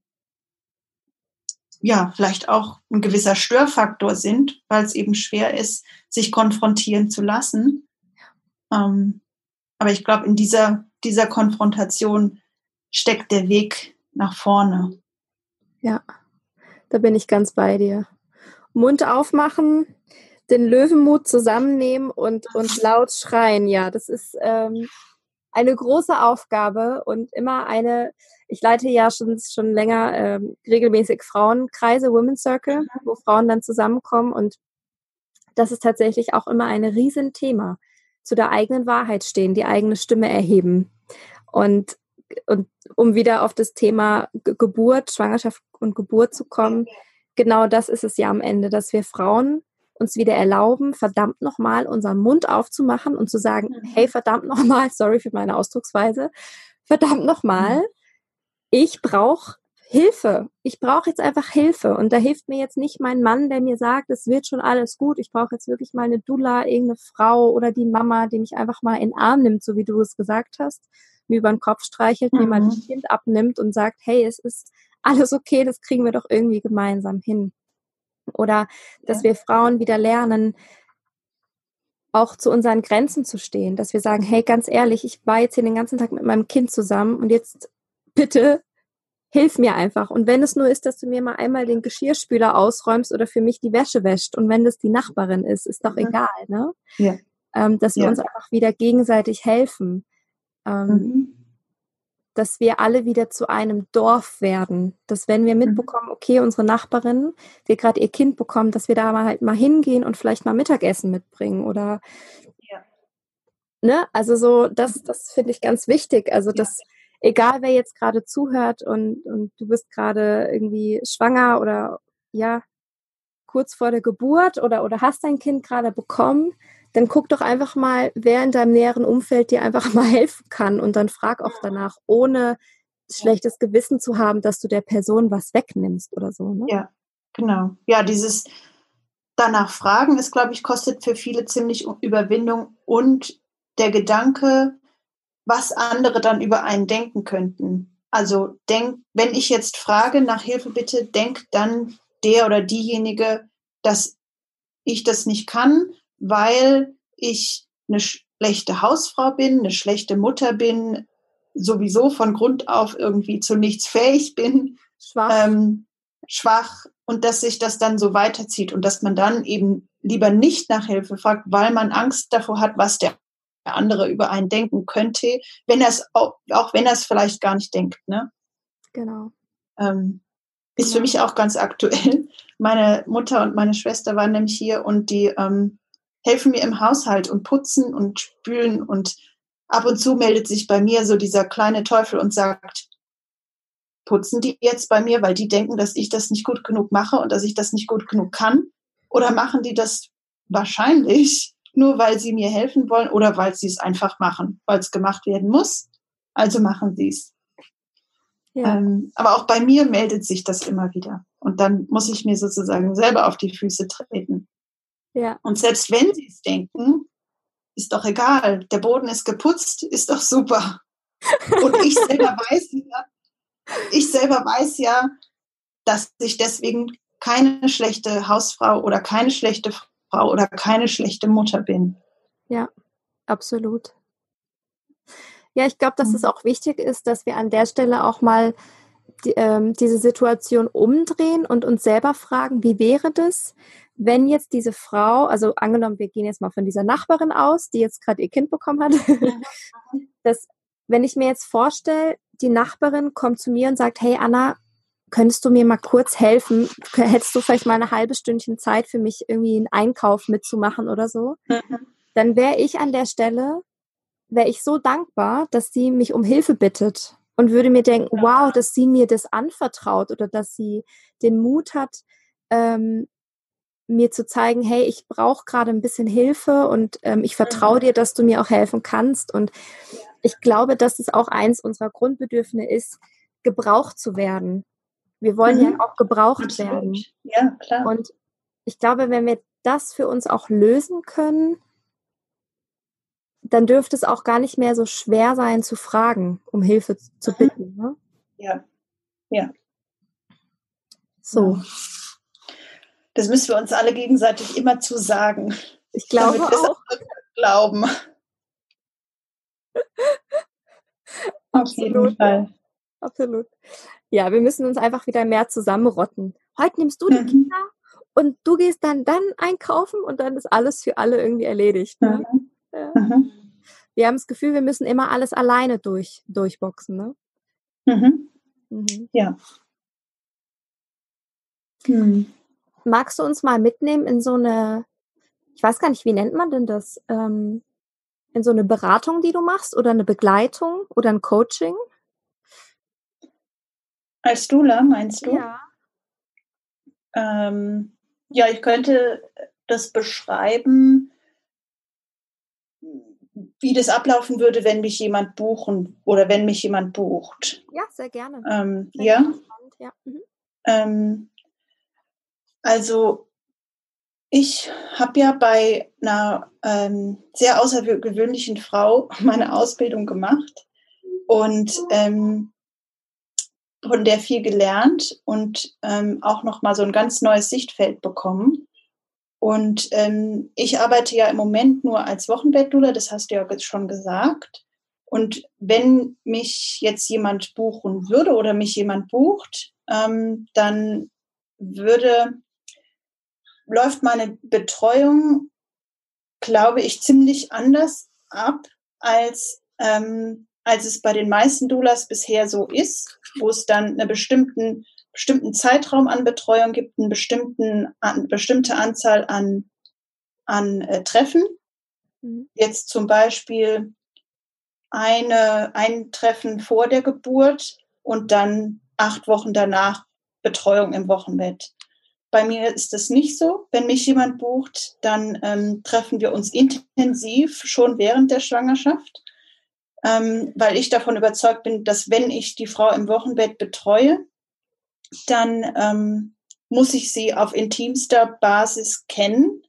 ja, vielleicht auch ein gewisser Störfaktor sind, weil es eben schwer ist, sich konfrontieren zu lassen. Ähm, aber ich glaube, in dieser, dieser Konfrontation steckt der Weg nach vorne. Ja, da bin ich ganz bei dir. Mund aufmachen, den Löwenmut zusammennehmen und, und laut schreien. Ja, das ist ähm, eine große Aufgabe und immer eine, ich leite ja schon, schon länger ähm, regelmäßig Frauenkreise, Women's Circle, wo Frauen dann zusammenkommen und das ist tatsächlich auch immer ein Riesenthema zu der eigenen Wahrheit stehen, die eigene Stimme erheben. Und, und um wieder auf das Thema Geburt, Schwangerschaft und Geburt zu kommen, genau das ist es ja am Ende, dass wir Frauen uns wieder erlauben, verdammt nochmal unseren Mund aufzumachen und zu sagen, mhm. hey, verdammt nochmal, sorry für meine Ausdrucksweise, verdammt nochmal, mhm. ich brauche Hilfe. Ich brauche jetzt einfach Hilfe. Und da hilft mir jetzt nicht mein Mann, der mir sagt, es wird schon alles gut. Ich brauche jetzt wirklich mal eine Dula, irgendeine Frau oder die Mama, die mich einfach mal in den Arm nimmt, so wie du es gesagt hast, mir über den Kopf streichelt, mhm. mir mal das mhm. Kind abnimmt und sagt, hey, es ist alles okay, das kriegen wir doch irgendwie gemeinsam hin. Oder dass ja. wir Frauen wieder lernen, auch zu unseren Grenzen zu stehen, dass wir sagen, hey, ganz ehrlich, ich war jetzt hier den ganzen Tag mit meinem Kind zusammen und jetzt bitte hilf mir einfach. Und wenn es nur ist, dass du mir mal einmal den Geschirrspüler ausräumst oder für mich die Wäsche wäscht und wenn das die Nachbarin ist, ist doch mhm. egal, ne? Ja. Ähm, dass wir ja. uns einfach wieder gegenseitig helfen. Ähm, mhm. Dass wir alle wieder zu einem Dorf werden. Dass wenn wir mhm. mitbekommen, okay, unsere Nachbarin, wir gerade ihr Kind bekommen, dass wir da mal halt mal hingehen und vielleicht mal Mittagessen mitbringen oder ja. ne, also so, das, das finde ich ganz wichtig. Also ja. Egal wer jetzt gerade zuhört und, und du bist gerade irgendwie schwanger oder ja, kurz vor der Geburt oder, oder hast dein Kind gerade bekommen, dann guck doch einfach mal, wer in deinem näheren Umfeld dir einfach mal helfen kann und dann frag auch danach, ohne schlechtes Gewissen zu haben, dass du der Person was wegnimmst oder so. Ne? Ja, genau. Ja, dieses danach fragen ist, glaube ich, kostet für viele ziemlich Überwindung und der Gedanke, was andere dann über einen denken könnten. Also denk, wenn ich jetzt frage nach Hilfe bitte, denkt dann der oder diejenige, dass ich das nicht kann, weil ich eine schlechte Hausfrau bin, eine schlechte Mutter bin, sowieso von Grund auf irgendwie zu nichts fähig bin, schwach, ähm, schwach und dass sich das dann so weiterzieht und dass man dann eben lieber nicht nach Hilfe fragt, weil man Angst davor hat, was der andere über einen denken könnte, wenn er es auch, auch wenn er es vielleicht gar nicht denkt, ne? Genau. Ähm, ist genau. für mich auch ganz aktuell. Meine Mutter und meine Schwester waren nämlich hier und die ähm, helfen mir im Haushalt und putzen und spülen und ab und zu meldet sich bei mir so dieser kleine Teufel und sagt, putzen die jetzt bei mir, weil die denken, dass ich das nicht gut genug mache und dass ich das nicht gut genug kann? Oder machen die das wahrscheinlich nur, weil sie mir helfen wollen oder weil sie es einfach machen, weil es gemacht werden muss? Also machen sie es. Ja. Ähm, aber auch bei mir meldet sich das immer wieder. Und dann muss ich mir sozusagen selber auf die Füße treten. Ja. Und selbst wenn sie es denken, ist doch egal. Der Boden ist geputzt, ist doch super. Und ich selber weiß ja, ich selber weiß ja, dass ich deswegen keine schlechte Hausfrau oder keine schlechte Frau oder keine schlechte Mutter bin. Ja, absolut. Ja, ich glaube, dass mhm. es auch wichtig ist, dass wir an der Stelle auch mal die, ähm, diese Situation umdrehen und uns selber fragen, wie wäre das, wenn jetzt diese Frau, also angenommen, wir gehen jetzt mal von dieser Nachbarin aus, die jetzt gerade ihr Kind bekommen hat, dass wenn ich mir jetzt vorstelle, die Nachbarin kommt zu mir und sagt, hey Anna, könntest du mir mal kurz helfen? Hättest du vielleicht mal eine halbe Stündchen Zeit für mich, irgendwie einen Einkauf mitzumachen oder so? Mhm. Dann wäre ich an der Stelle, wäre ich so dankbar, dass sie mich um Hilfe bittet und würde mir denken, wow, dass sie mir das anvertraut oder dass sie den Mut hat, ähm, mir zu zeigen, hey, ich brauche gerade ein bisschen Hilfe und ähm, ich vertraue mhm. dir, dass du mir auch helfen kannst. Und ich glaube, dass es auch eins unserer Grundbedürfnisse ist, gebraucht zu werden. Wir wollen mhm. ja auch gebraucht Absolut. werden. Ja, klar. Und ich glaube, wenn wir das für uns auch lösen können, dann dürfte es auch gar nicht mehr so schwer sein zu fragen, um Hilfe zu mhm. bitten. Ne? Ja, ja. So. Das müssen wir uns alle gegenseitig immer zu sagen. Ich glaube auch. Glauben. Auf jeden Fall. Absolut. Ja, wir müssen uns einfach wieder mehr zusammenrotten. Heute nimmst du die mhm. Kinder und du gehst dann dann einkaufen und dann ist alles für alle irgendwie erledigt. Ne? Mhm. Ja. Mhm. Wir haben das Gefühl, wir müssen immer alles alleine durch, durchboxen. Ne? Mhm. Mhm. Ja. Hm. Magst du uns mal mitnehmen in so eine, ich weiß gar nicht, wie nennt man denn das? Ähm, in so eine Beratung, die du machst oder eine Begleitung oder ein Coaching? Als Dula meinst du? Ja. Ähm, ja, ich könnte das beschreiben, wie das ablaufen würde, wenn mich jemand buchen oder wenn mich jemand bucht. Ja, sehr gerne. Ähm, sehr ja. ja. Mhm. Ähm, also ich habe ja bei einer ähm, sehr außergewöhnlichen Frau meine Ausbildung gemacht und ähm, von der viel gelernt und ähm, auch noch mal so ein ganz neues Sichtfeld bekommen. Und ähm, ich arbeite ja im Moment nur als Wochenbettdula, das hast du ja schon gesagt. Und wenn mich jetzt jemand buchen würde oder mich jemand bucht, ähm, dann würde läuft meine Betreuung, glaube ich, ziemlich anders ab, als, ähm, als es bei den meisten Doulas bisher so ist, wo es dann einen bestimmten, bestimmten Zeitraum an Betreuung gibt, eine bestimmten, eine bestimmte Anzahl an, an äh, Treffen. Mhm. Jetzt zum Beispiel eine, ein Treffen vor der Geburt und dann acht Wochen danach Betreuung im Wochenbett. Bei mir ist das nicht so. Wenn mich jemand bucht, dann ähm, treffen wir uns intensiv schon während der Schwangerschaft, ähm, weil ich davon überzeugt bin, dass wenn ich die Frau im Wochenbett betreue, dann ähm, muss ich sie auf intimster Basis kennen.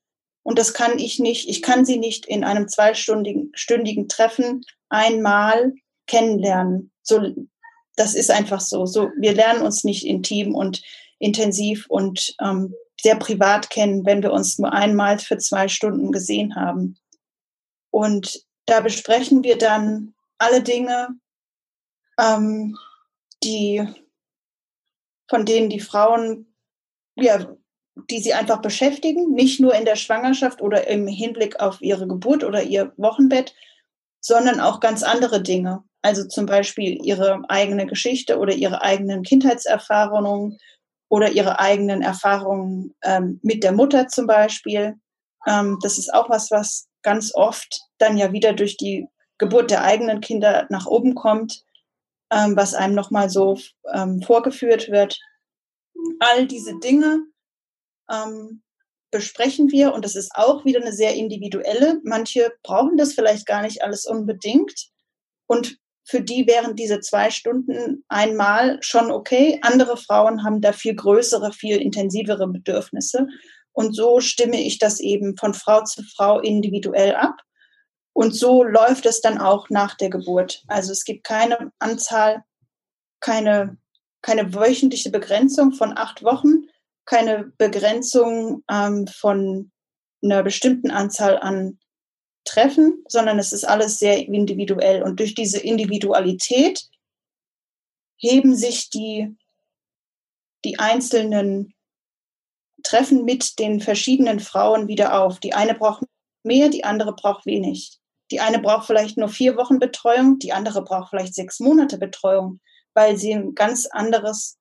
Und das kann ich nicht, ich kann sie nicht in einem zweistündigen stündigen Treffen einmal kennenlernen. So, das ist einfach so. So, wir lernen uns nicht intim und intensiv und ähm, sehr privat kennen, wenn wir uns nur einmal für zwei Stunden gesehen haben. Und da besprechen wir dann alle Dinge, ähm, die von denen die Frauen, ja, die sie einfach beschäftigen, nicht nur in der Schwangerschaft oder im Hinblick auf ihre Geburt oder ihr Wochenbett, sondern auch ganz andere Dinge. Also zum Beispiel ihre eigene Geschichte oder ihre eigenen Kindheitserfahrungen oder ihre eigenen Erfahrungen ähm, mit der Mutter zum Beispiel. Ähm, das ist auch was, was ganz oft dann ja wieder durch die Geburt der eigenen Kinder nach oben kommt, ähm, was einem nochmal so ähm, vorgeführt wird. All diese Dinge ähm, besprechen wir und das ist auch wieder eine sehr individuelle. Manche brauchen das vielleicht gar nicht alles unbedingt und für die wären diese zwei Stunden einmal schon okay. Andere Frauen haben da viel größere, viel intensivere Bedürfnisse. Und so stimme ich das eben von Frau zu Frau individuell ab. Und so läuft es dann auch nach der Geburt. Also es gibt keine Anzahl, keine, keine wöchentliche Begrenzung von acht Wochen, keine Begrenzung ähm, von einer bestimmten Anzahl an treffen, sondern es ist alles sehr individuell. Und durch diese Individualität heben sich die, die einzelnen Treffen mit den verschiedenen Frauen wieder auf. Die eine braucht mehr, die andere braucht wenig. Die eine braucht vielleicht nur vier Wochen Betreuung, die andere braucht vielleicht sechs Monate Betreuung, weil sie ein ganz anderes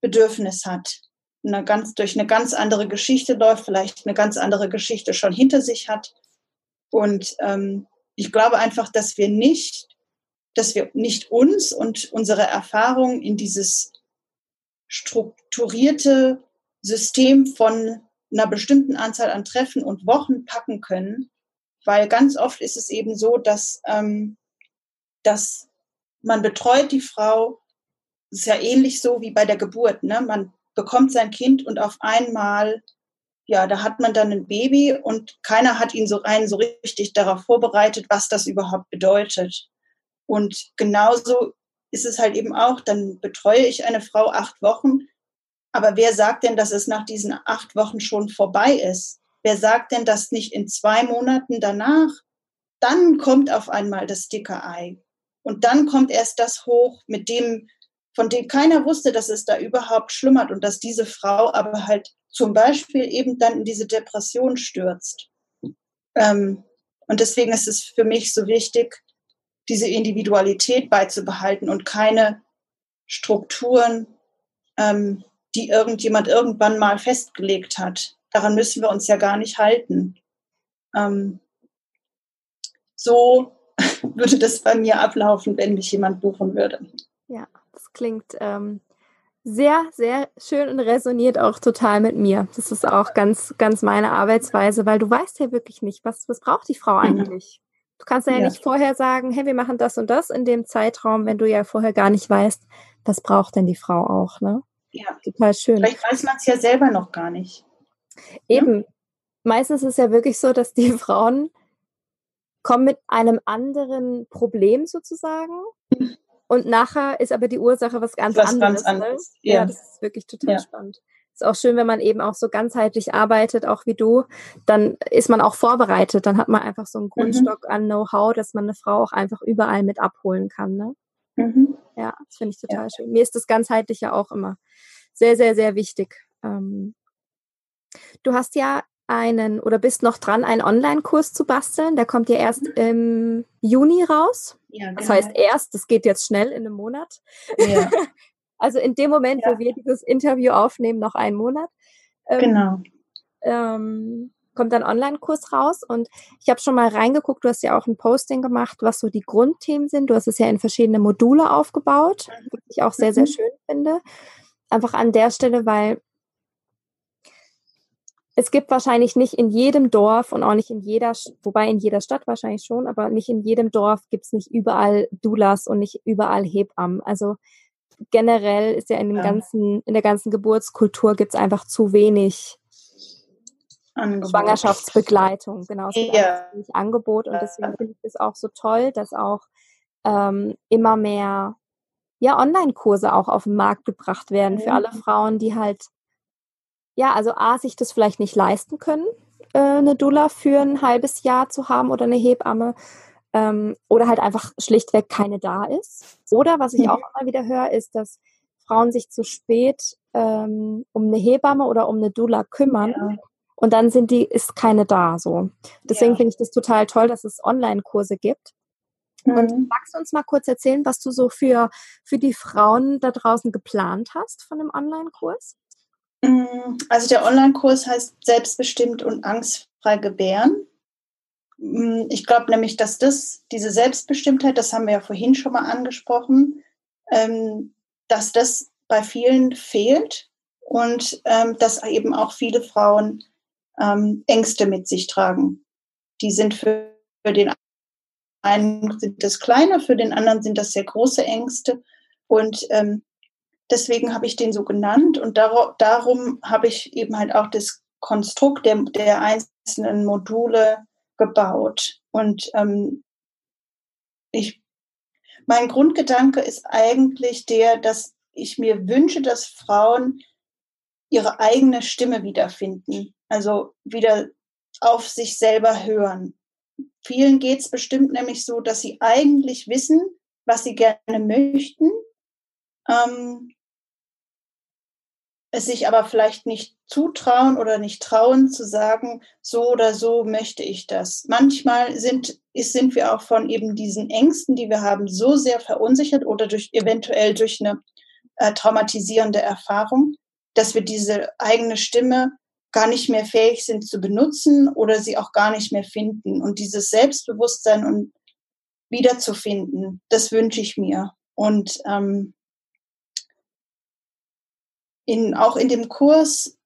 Bedürfnis hat. Eine ganz, durch eine ganz andere Geschichte läuft, vielleicht eine ganz andere Geschichte schon hinter sich hat und ähm, ich glaube einfach, dass wir nicht, dass wir nicht uns und unsere Erfahrungen in dieses strukturierte System von einer bestimmten Anzahl an Treffen und Wochen packen können, weil ganz oft ist es eben so, dass, ähm, dass man betreut die Frau, das ist ja ähnlich so wie bei der Geburt, ne? man bekommt sein Kind und auf einmal ja, da hat man dann ein Baby und keiner hat ihn so rein so richtig darauf vorbereitet, was das überhaupt bedeutet. Und genauso ist es halt eben auch, dann betreue ich eine Frau acht Wochen, aber wer sagt denn, dass es nach diesen acht Wochen schon vorbei ist? Wer sagt denn, dass nicht in zwei Monaten danach, dann kommt auf einmal das dicke Ei. Und dann kommt erst das hoch, mit dem, von dem keiner wusste, dass es da überhaupt schlummert und dass diese Frau aber halt zum Beispiel eben dann in diese Depression stürzt. Ähm, und deswegen ist es für mich so wichtig, diese Individualität beizubehalten und keine Strukturen, ähm, die irgendjemand irgendwann mal festgelegt hat. Daran müssen wir uns ja gar nicht halten. Ähm, so würde das bei mir ablaufen, wenn mich jemand buchen würde. Ja, das klingt ähm, sehr, sehr schön und resoniert auch total mit mir. Das ist auch ganz, ganz meine Arbeitsweise, weil du weißt ja wirklich nicht, was, was braucht die Frau mhm. eigentlich? Du kannst ja, ja, nicht vorher sagen, hey, wir machen das und das in dem Zeitraum, wenn du ja vorher gar nicht weißt, was braucht denn die Frau auch, ne? Ja. Total schön. Vielleicht weiß man es ja selber noch gar nicht. Eben. Ja? Meistens ist es ja wirklich so, dass die Frauen kommen mit einem anderen Problem sozusagen. Mhm. Und nachher ist aber die Ursache was ganz was anderes. Ganz ne? anderes. Ja. ja. das ist wirklich total ja. spannend. Ist auch schön, wenn man eben auch so ganzheitlich arbeitet, auch wie du, dann ist man auch vorbereitet. Dann hat man einfach so einen mhm. Grundstock mhm. an Know-how, dass man eine Frau auch einfach überall mit abholen kann. Ne? Mhm. Ja, das finde ich total ja. schön. Mir ist das ganzheitliche auch immer sehr, sehr, sehr wichtig. Ähm, du hast ja einen oder bist noch dran, einen Online-Kurs zu basteln. Der kommt ja erst mhm. im Juni raus. Ja, genau. Das heißt erst, das geht jetzt schnell in einem Monat. Ja. also in dem Moment, ja. wo wir dieses Interview aufnehmen, noch einen Monat. Ähm, genau. Ähm, kommt dann Online-Kurs raus und ich habe schon mal reingeguckt, du hast ja auch ein Posting gemacht, was so die Grundthemen sind. Du hast es ja in verschiedene Module aufgebaut, mhm. was ich auch sehr, sehr mhm. schön finde. Einfach an der Stelle, weil es gibt wahrscheinlich nicht in jedem Dorf und auch nicht in jeder, wobei in jeder Stadt wahrscheinlich schon, aber nicht in jedem Dorf gibt es nicht überall Doulas und nicht überall Hebammen. Also generell ist ja in dem ja. ganzen, in der ganzen Geburtskultur gibt es einfach zu wenig Angebot. Schwangerschaftsbegleitung, genau. Es gibt Ja. ein Angebot und deswegen finde ich es auch so toll, dass auch ähm, immer mehr ja, Online-Kurse auch auf den Markt gebracht werden für alle Mhm. Frauen, die halt, ja, also A, sich das vielleicht nicht leisten können, äh, eine Doula für ein halbes Jahr zu haben oder eine Hebamme ähm, oder halt einfach schlichtweg keine da ist. Oder was ich Mhm. auch immer wieder höre, ist, dass Frauen sich zu spät ähm, um eine Hebamme oder um eine Doula kümmern Ja. und dann sind die, ist keine da so. Deswegen Ja. finde ich das total toll, dass es Online-Kurse gibt. Und Mhm. magst du uns mal kurz erzählen, was du so für, für die Frauen da draußen geplant hast von dem Online-Kurs? Mm, Also der Online-Kurs heißt Selbstbestimmt und angstfrei gebären. Mm, Ich glaube nämlich, dass das, diese Selbstbestimmtheit, das haben wir ja vorhin schon mal angesprochen, ähm, dass das bei vielen fehlt und ähm, dass eben auch viele Frauen ähm, Ängste mit sich tragen. Die sind für, den einen sind das kleine, für den anderen sind das sehr große Ängste. Und ähm, deswegen habe ich den so genannt und dar darum habe ich eben halt auch das Konstrukt der, der einzelnen Module gebaut. Und ähm, ich, mein Grundgedanke ist eigentlich der, dass ich mir wünsche, dass Frauen ihre eigene Stimme wiederfinden, also wieder auf sich selber hören. Vielen geht es bestimmt nämlich so, dass sie eigentlich wissen, was sie gerne möchten, ähm, es sich aber vielleicht nicht zutrauen oder nicht trauen zu sagen, so oder so möchte ich das. Manchmal sind, ist, sind wir auch von eben diesen Ängsten, die wir haben, so sehr verunsichert oder durch eventuell durch eine äh, traumatisierende Erfahrung, dass wir diese eigene Stimme gar nicht mehr fähig sind zu benutzen oder sie auch gar nicht mehr finden. Und dieses Selbstbewusstsein und wiederzufinden, das wünsche ich mir. Und ähm, in, auch in dem Kurs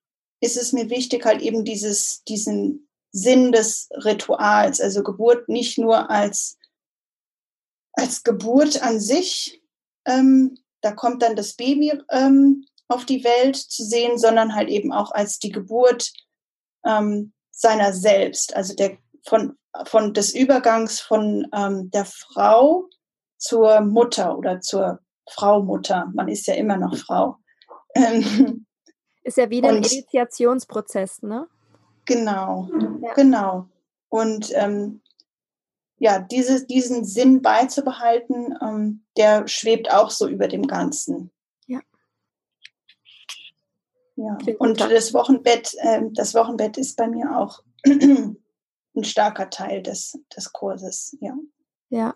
ist es mir wichtig, halt eben dieses, diesen Sinn des Rituals, also Geburt nicht nur als, als Geburt an sich, ähm, da kommt dann das Baby ähm, auf die Welt zu sehen, sondern halt eben auch als die Geburt ähm, seiner selbst, also der von, von des Übergangs von ähm, der Frau zur Mutter oder zur Frau Mutter. Man ist ja immer noch Frau. Ähm, Ist ja wieder ein Und- Initiationsprozess, ne? genau, Ja. genau. Und ähm, ja, diese, diesen Sinn beizubehalten, ähm, der schwebt auch so über dem Ganzen. Ja. Ja. Und das Wochenbett, ähm, das Wochenbett ist bei mir auch ein starker Teil des, des Kurses. Ja. Ja,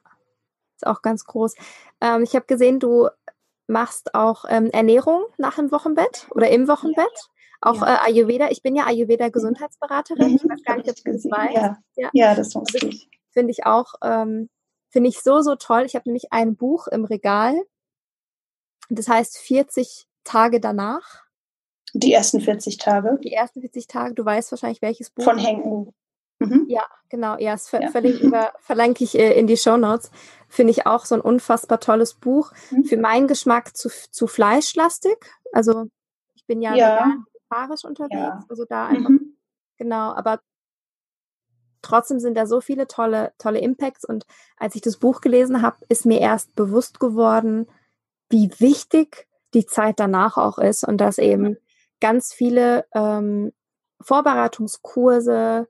ist auch ganz groß. Ähm, ich habe gesehen, du machst auch ähm, Ernährung nach dem Wochenbett oder im Wochenbett. Auch Ja. äh, Ayurveda. Ich bin ja Ayurveda-Gesundheitsberaterin. Ich weiß gar nicht, ob du das weißt. Ja. Ja. ja, das wusste ich. Finde ich auch, ähm, finde ich so, so toll. Ich habe nämlich ein Buch im Regal. Das heißt 40 Tage danach. Die ersten 40 Tage Die ersten 40 Tage. Du weißt wahrscheinlich, welches Buch. von Henken. Mhm. Ja, genau. Ja, das ver Ja. wir, verlinke ich äh, in die Show Notes. Finde ich auch so ein unfassbar tolles Buch. Mhm. Für meinen Geschmack zu, zu fleischlastig. Also ich bin ja, Ja. vegan, vegetarisch unterwegs. Ja. Also da einfach, Mhm. genau. Aber trotzdem sind da so viele tolle, tolle Impacts. Und als ich das Buch gelesen habe, ist mir erst bewusst geworden, wie wichtig die Zeit danach auch ist und dass eben ganz viele ähm, Vorbereitungskurse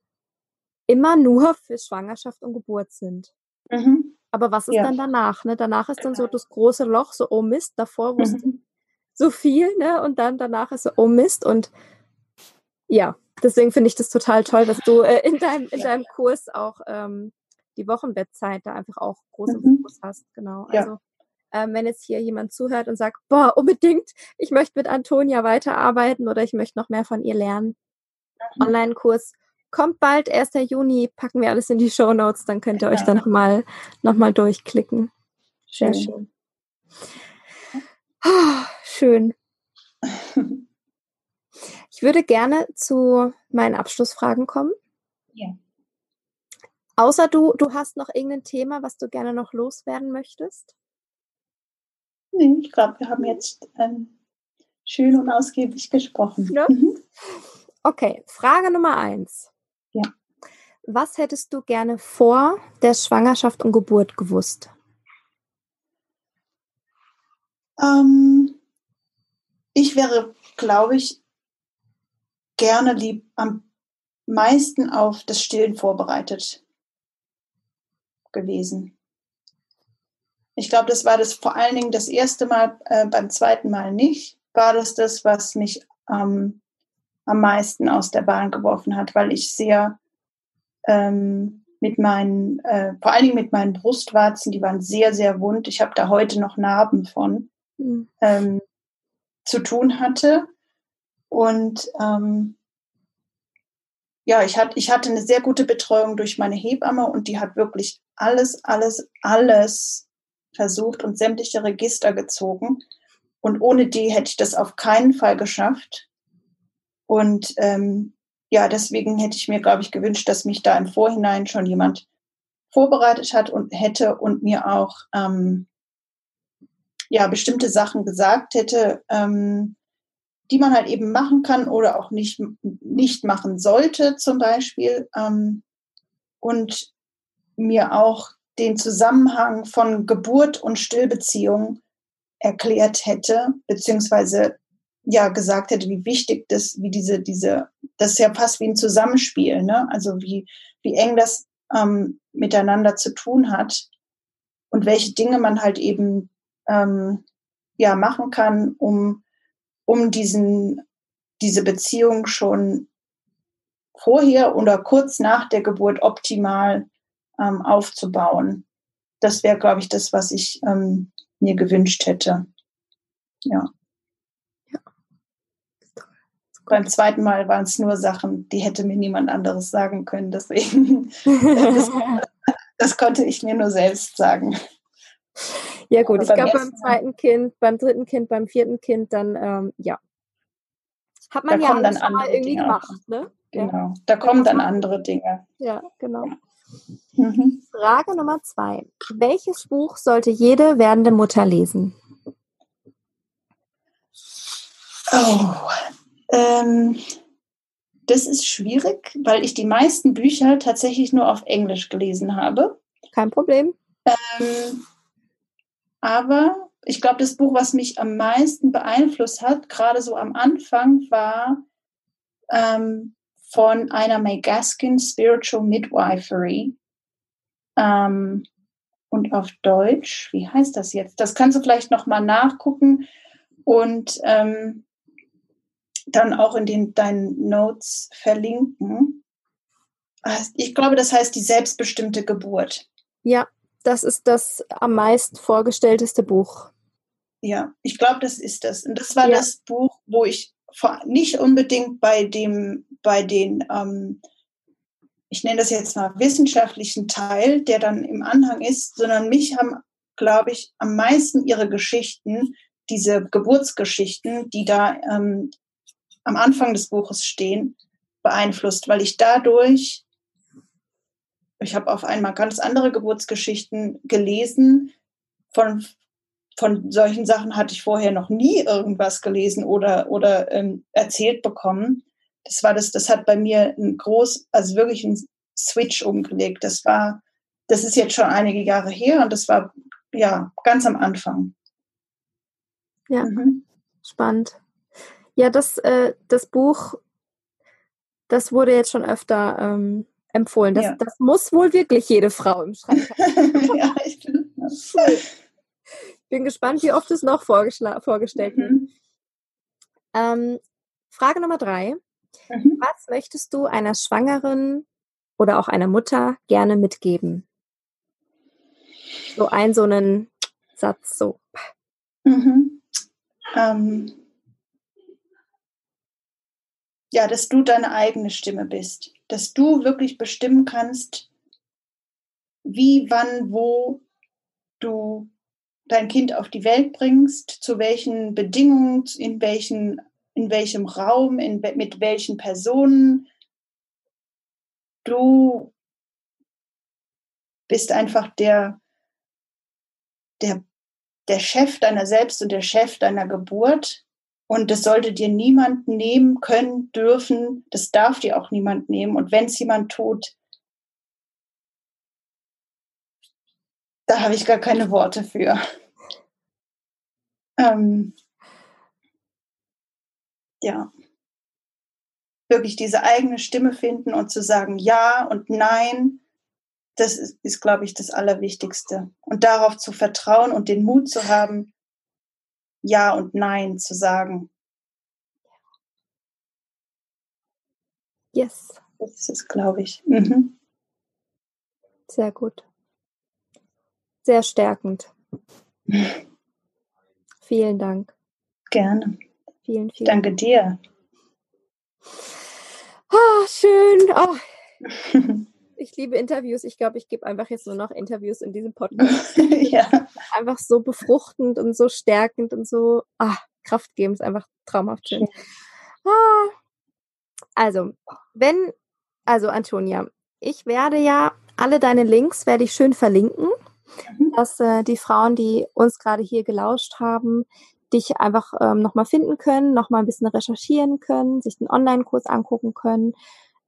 immer nur für Schwangerschaft und Geburt sind. Mhm. Aber was ist Ja. dann danach? Ne? Danach ist dann so das große Loch, so, oh Mist, davor wusste Mhm. so viel, ne? Und dann danach ist so, oh Mist. Und ja, deswegen finde ich das total toll, dass du äh, in, deinem, in deinem Kurs auch ähm, die Wochenbettzeit da einfach auch groß im Mhm. Fokus hast. Genau. Ja. Also ähm, wenn jetzt hier jemand zuhört und sagt, boah, unbedingt, ich möchte mit Antonia weiterarbeiten oder ich möchte noch mehr von ihr lernen. Mhm. Online-Kurs kommt bald, 1. Juni, packen wir alles in die Show Notes, dann könnt ihr euch Ja. da nochmal noch mal durchklicken. Sehr Schön. schön. Ah, Schön. Ich würde gerne zu meinen Abschlussfragen kommen. Ja. Außer du, du hast noch irgendein Thema, was du gerne noch loswerden möchtest? Nee, ich glaube, wir haben jetzt ähm, schön und ausgiebig gesprochen. Ja. Mhm. Okay, Frage Nummer eins. Ja. Was hättest du gerne vor der Schwangerschaft und Geburt gewusst? Ähm, ich wäre, glaube ich, gerne lieb am meisten auf das Stillen vorbereitet gewesen. Ich glaube, das war das vor allen Dingen das erste Mal, äh, beim zweiten Mal nicht, war das das, was mich ähm, am meisten aus der Bahn geworfen hat, weil ich sehr ähm, mit meinen, äh, vor allen Dingen mit meinen Brustwarzen, die waren sehr, sehr wund. Ich habe da heute noch Narben von, mhm. ähm, zu tun hatte. Und ähm, ja, ich, hat, ich hatte eine sehr gute Betreuung durch meine Hebamme und die hat wirklich alles, alles, alles versucht und sämtliche Register gezogen. Und ohne die hätte ich das auf keinen Fall geschafft. Und ähm, ja, deswegen hätte ich mir, glaube ich, gewünscht, dass mich da im Vorhinein schon jemand vorbereitet hat und hätte und mir auch ähm, ja bestimmte Sachen gesagt hätte, ähm, die man halt eben machen kann oder auch nicht nicht machen sollte, zum Beispiel ähm, und mir auch den Zusammenhang von Geburt und Stillbeziehung erklärt hätte, beziehungsweise ja gesagt hätte, wie wichtig das, wie diese, diese, das ist ja fast wie ein Zusammenspiel, ne? Also wie, wie eng das ähm, miteinander zu tun hat und welche Dinge man halt eben ähm, ja machen kann, um, um diesen, diese Beziehung schon vorher oder kurz nach der Geburt optimal ähm, aufzubauen. Das wäre, glaube ich, das, was ich ähm, mir gewünscht hätte. Ja. Beim zweiten Mal waren es nur Sachen, die hätte mir niemand anderes sagen können. Deswegen, das, das konnte ich mir nur selbst sagen. Ja gut, ich glaube beim zweiten Kind, beim dritten Kind, beim vierten Kind, dann ähm, ja. Hat man ja dann schon mal irgendwie Dinge gemacht, ne? Genau, ja. da kommen dann andere Dinge. Ja, genau. Mhm. Frage Nummer zwei. Welches Buch sollte jede werdende Mutter lesen? Oh, ähm, das ist schwierig, weil ich die meisten Bücher tatsächlich nur auf Englisch gelesen habe. Kein Problem. Ähm, aber ich glaube, das Buch, was mich am meisten beeinflusst hat, gerade so am Anfang, war ähm, von einer May Gaskin Spiritual Midwifery. Ähm, und auf Deutsch, wie heißt das jetzt? Das kannst du vielleicht nochmal nachgucken. Und ähm, dann auch in den, deinen Notes verlinken. Ah, ich glaube, das heißt die selbstbestimmte Geburt. Ja, das ist das am meist vorgestellteste Buch. Ja, ich glaube, das ist das. Und das war ja. das Buch, wo ich nicht unbedingt bei dem, bei den, ähm, ich nenne das jetzt mal wissenschaftlichen Teil, der dann im Anhang ist, sondern mich haben, glaube ich, am meisten ihre Geschichten, diese Geburtsgeschichten, die da ähm, am Anfang des Buches stehen, beeinflusst, weil ich dadurch, ich habe auf einmal ganz andere Geburtsgeschichten gelesen. Von, von solchen Sachen hatte ich vorher noch nie irgendwas gelesen oder, oder ähm, erzählt bekommen. Das war das, das hat bei mir ein groß, also wirklich ein Switch umgelegt. Das war, das ist jetzt schon einige Jahre her und das war ja ganz am Anfang. Ja, mhm. spannend. Ja, das, äh, das Buch, das wurde jetzt schon öfter ähm, empfohlen. Das, ja. das muss wohl wirklich jede Frau im Schrank haben. ja, ich bin, bin gespannt, wie oft es noch vorgestellt wird. Mhm. Ähm, Frage Nummer drei. Mhm. Was möchtest du einer Schwangeren oder auch einer Mutter gerne mitgeben? So ein, so einen Satz, so. Mhm. Ähm, ja, dass du deine eigene Stimme bist, dass du wirklich bestimmen kannst, wie, wann, wo du dein Kind auf die Welt bringst, zu welchen Bedingungen, in, welchen, in welchem Raum, in, mit welchen Personen. Du bist einfach der, der, der Chef deiner selbst und der Chef deiner Geburt Und das sollte dir niemand nehmen können, dürfen. Das darf dir auch niemand nehmen. Und wenn es jemand tut, da habe ich gar keine Worte für. Ähm, ja. Wirklich diese eigene Stimme finden und zu sagen Ja und Nein, das ist, ist glaube ich, das Allerwichtigste. Und darauf zu vertrauen und den Mut zu haben, Ja und Nein zu sagen. Yes. Das ist es, glaube ich. Mhm. Sehr gut. Sehr stärkend. vielen Dank. Gerne. Vielen, vielen Danke dir. Oh, schön. Oh. Ich liebe Interviews. Ich glaube, ich gebe einfach jetzt nur noch Interviews in diesem Podcast. ja. Einfach so befruchtend und so stärkend und so ah, kraftgebend. Ist einfach traumhaft schön. Ah. Also, wenn, also Antonia, ich werde ja alle deine Links werde ich schön verlinken, mhm. dass äh, die Frauen, die uns gerade hier gelauscht haben, dich einfach ähm, nochmal finden können, nochmal ein bisschen recherchieren können, sich den Online-Kurs angucken können,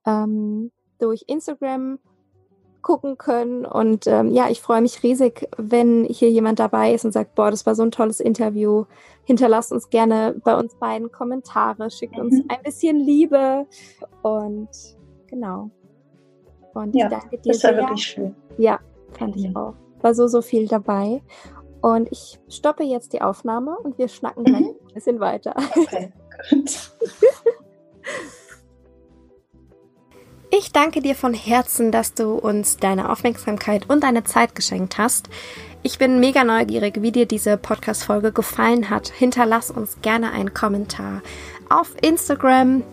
ähm, durch Instagram gucken können. Und ähm, ja, ich freue mich riesig, wenn hier jemand dabei ist und sagt, boah, das war so ein tolles Interview. Hinterlasst uns gerne bei uns beiden Kommentare, schickt uns mhm. ein bisschen Liebe und genau. Und ja, ich danke dir. Das war sehr. wirklich schön. Ja, fand ich auch. War so, so viel dabei. Und ich stoppe jetzt die Aufnahme und wir schnacken mhm. gleich ein bisschen weiter. Okay, gut. Ich danke dir von Herzen, dass du uns deine Aufmerksamkeit und deine Zeit geschenkt hast. Ich bin mega neugierig, wie dir diese Podcast-Folge gefallen hat. Hinterlass uns gerne einen Kommentar auf Instagram,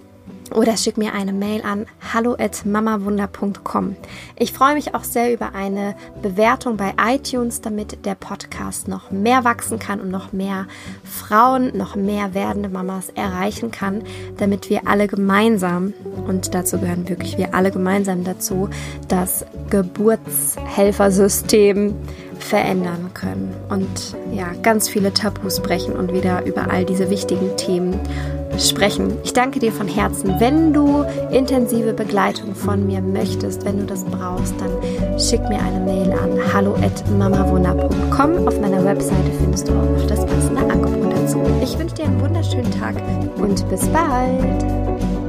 oder schick mir eine Mail an hallo@mamawunder.com. Ich freue mich auch sehr über eine Bewertung bei iTunes, damit der Podcast noch mehr wachsen kann und noch mehr Frauen, noch mehr werdende Mamas erreichen kann, damit wir alle gemeinsam und dazu gehören wirklich wir alle gemeinsam dazu, das Geburtshelfersystem verändern können und ja, ganz viele Tabus brechen und wieder über all diese wichtigen Themen sprechen. Ich danke dir von Herzen. Wenn du intensive Begleitung von mir möchtest, wenn du das brauchst, dann schick mir eine Mail an hallo@mamawunder.com. Auf meiner Webseite findest du auch noch das passende Angebot dazu. Ich wünsche dir einen wunderschönen Tag und bis bald.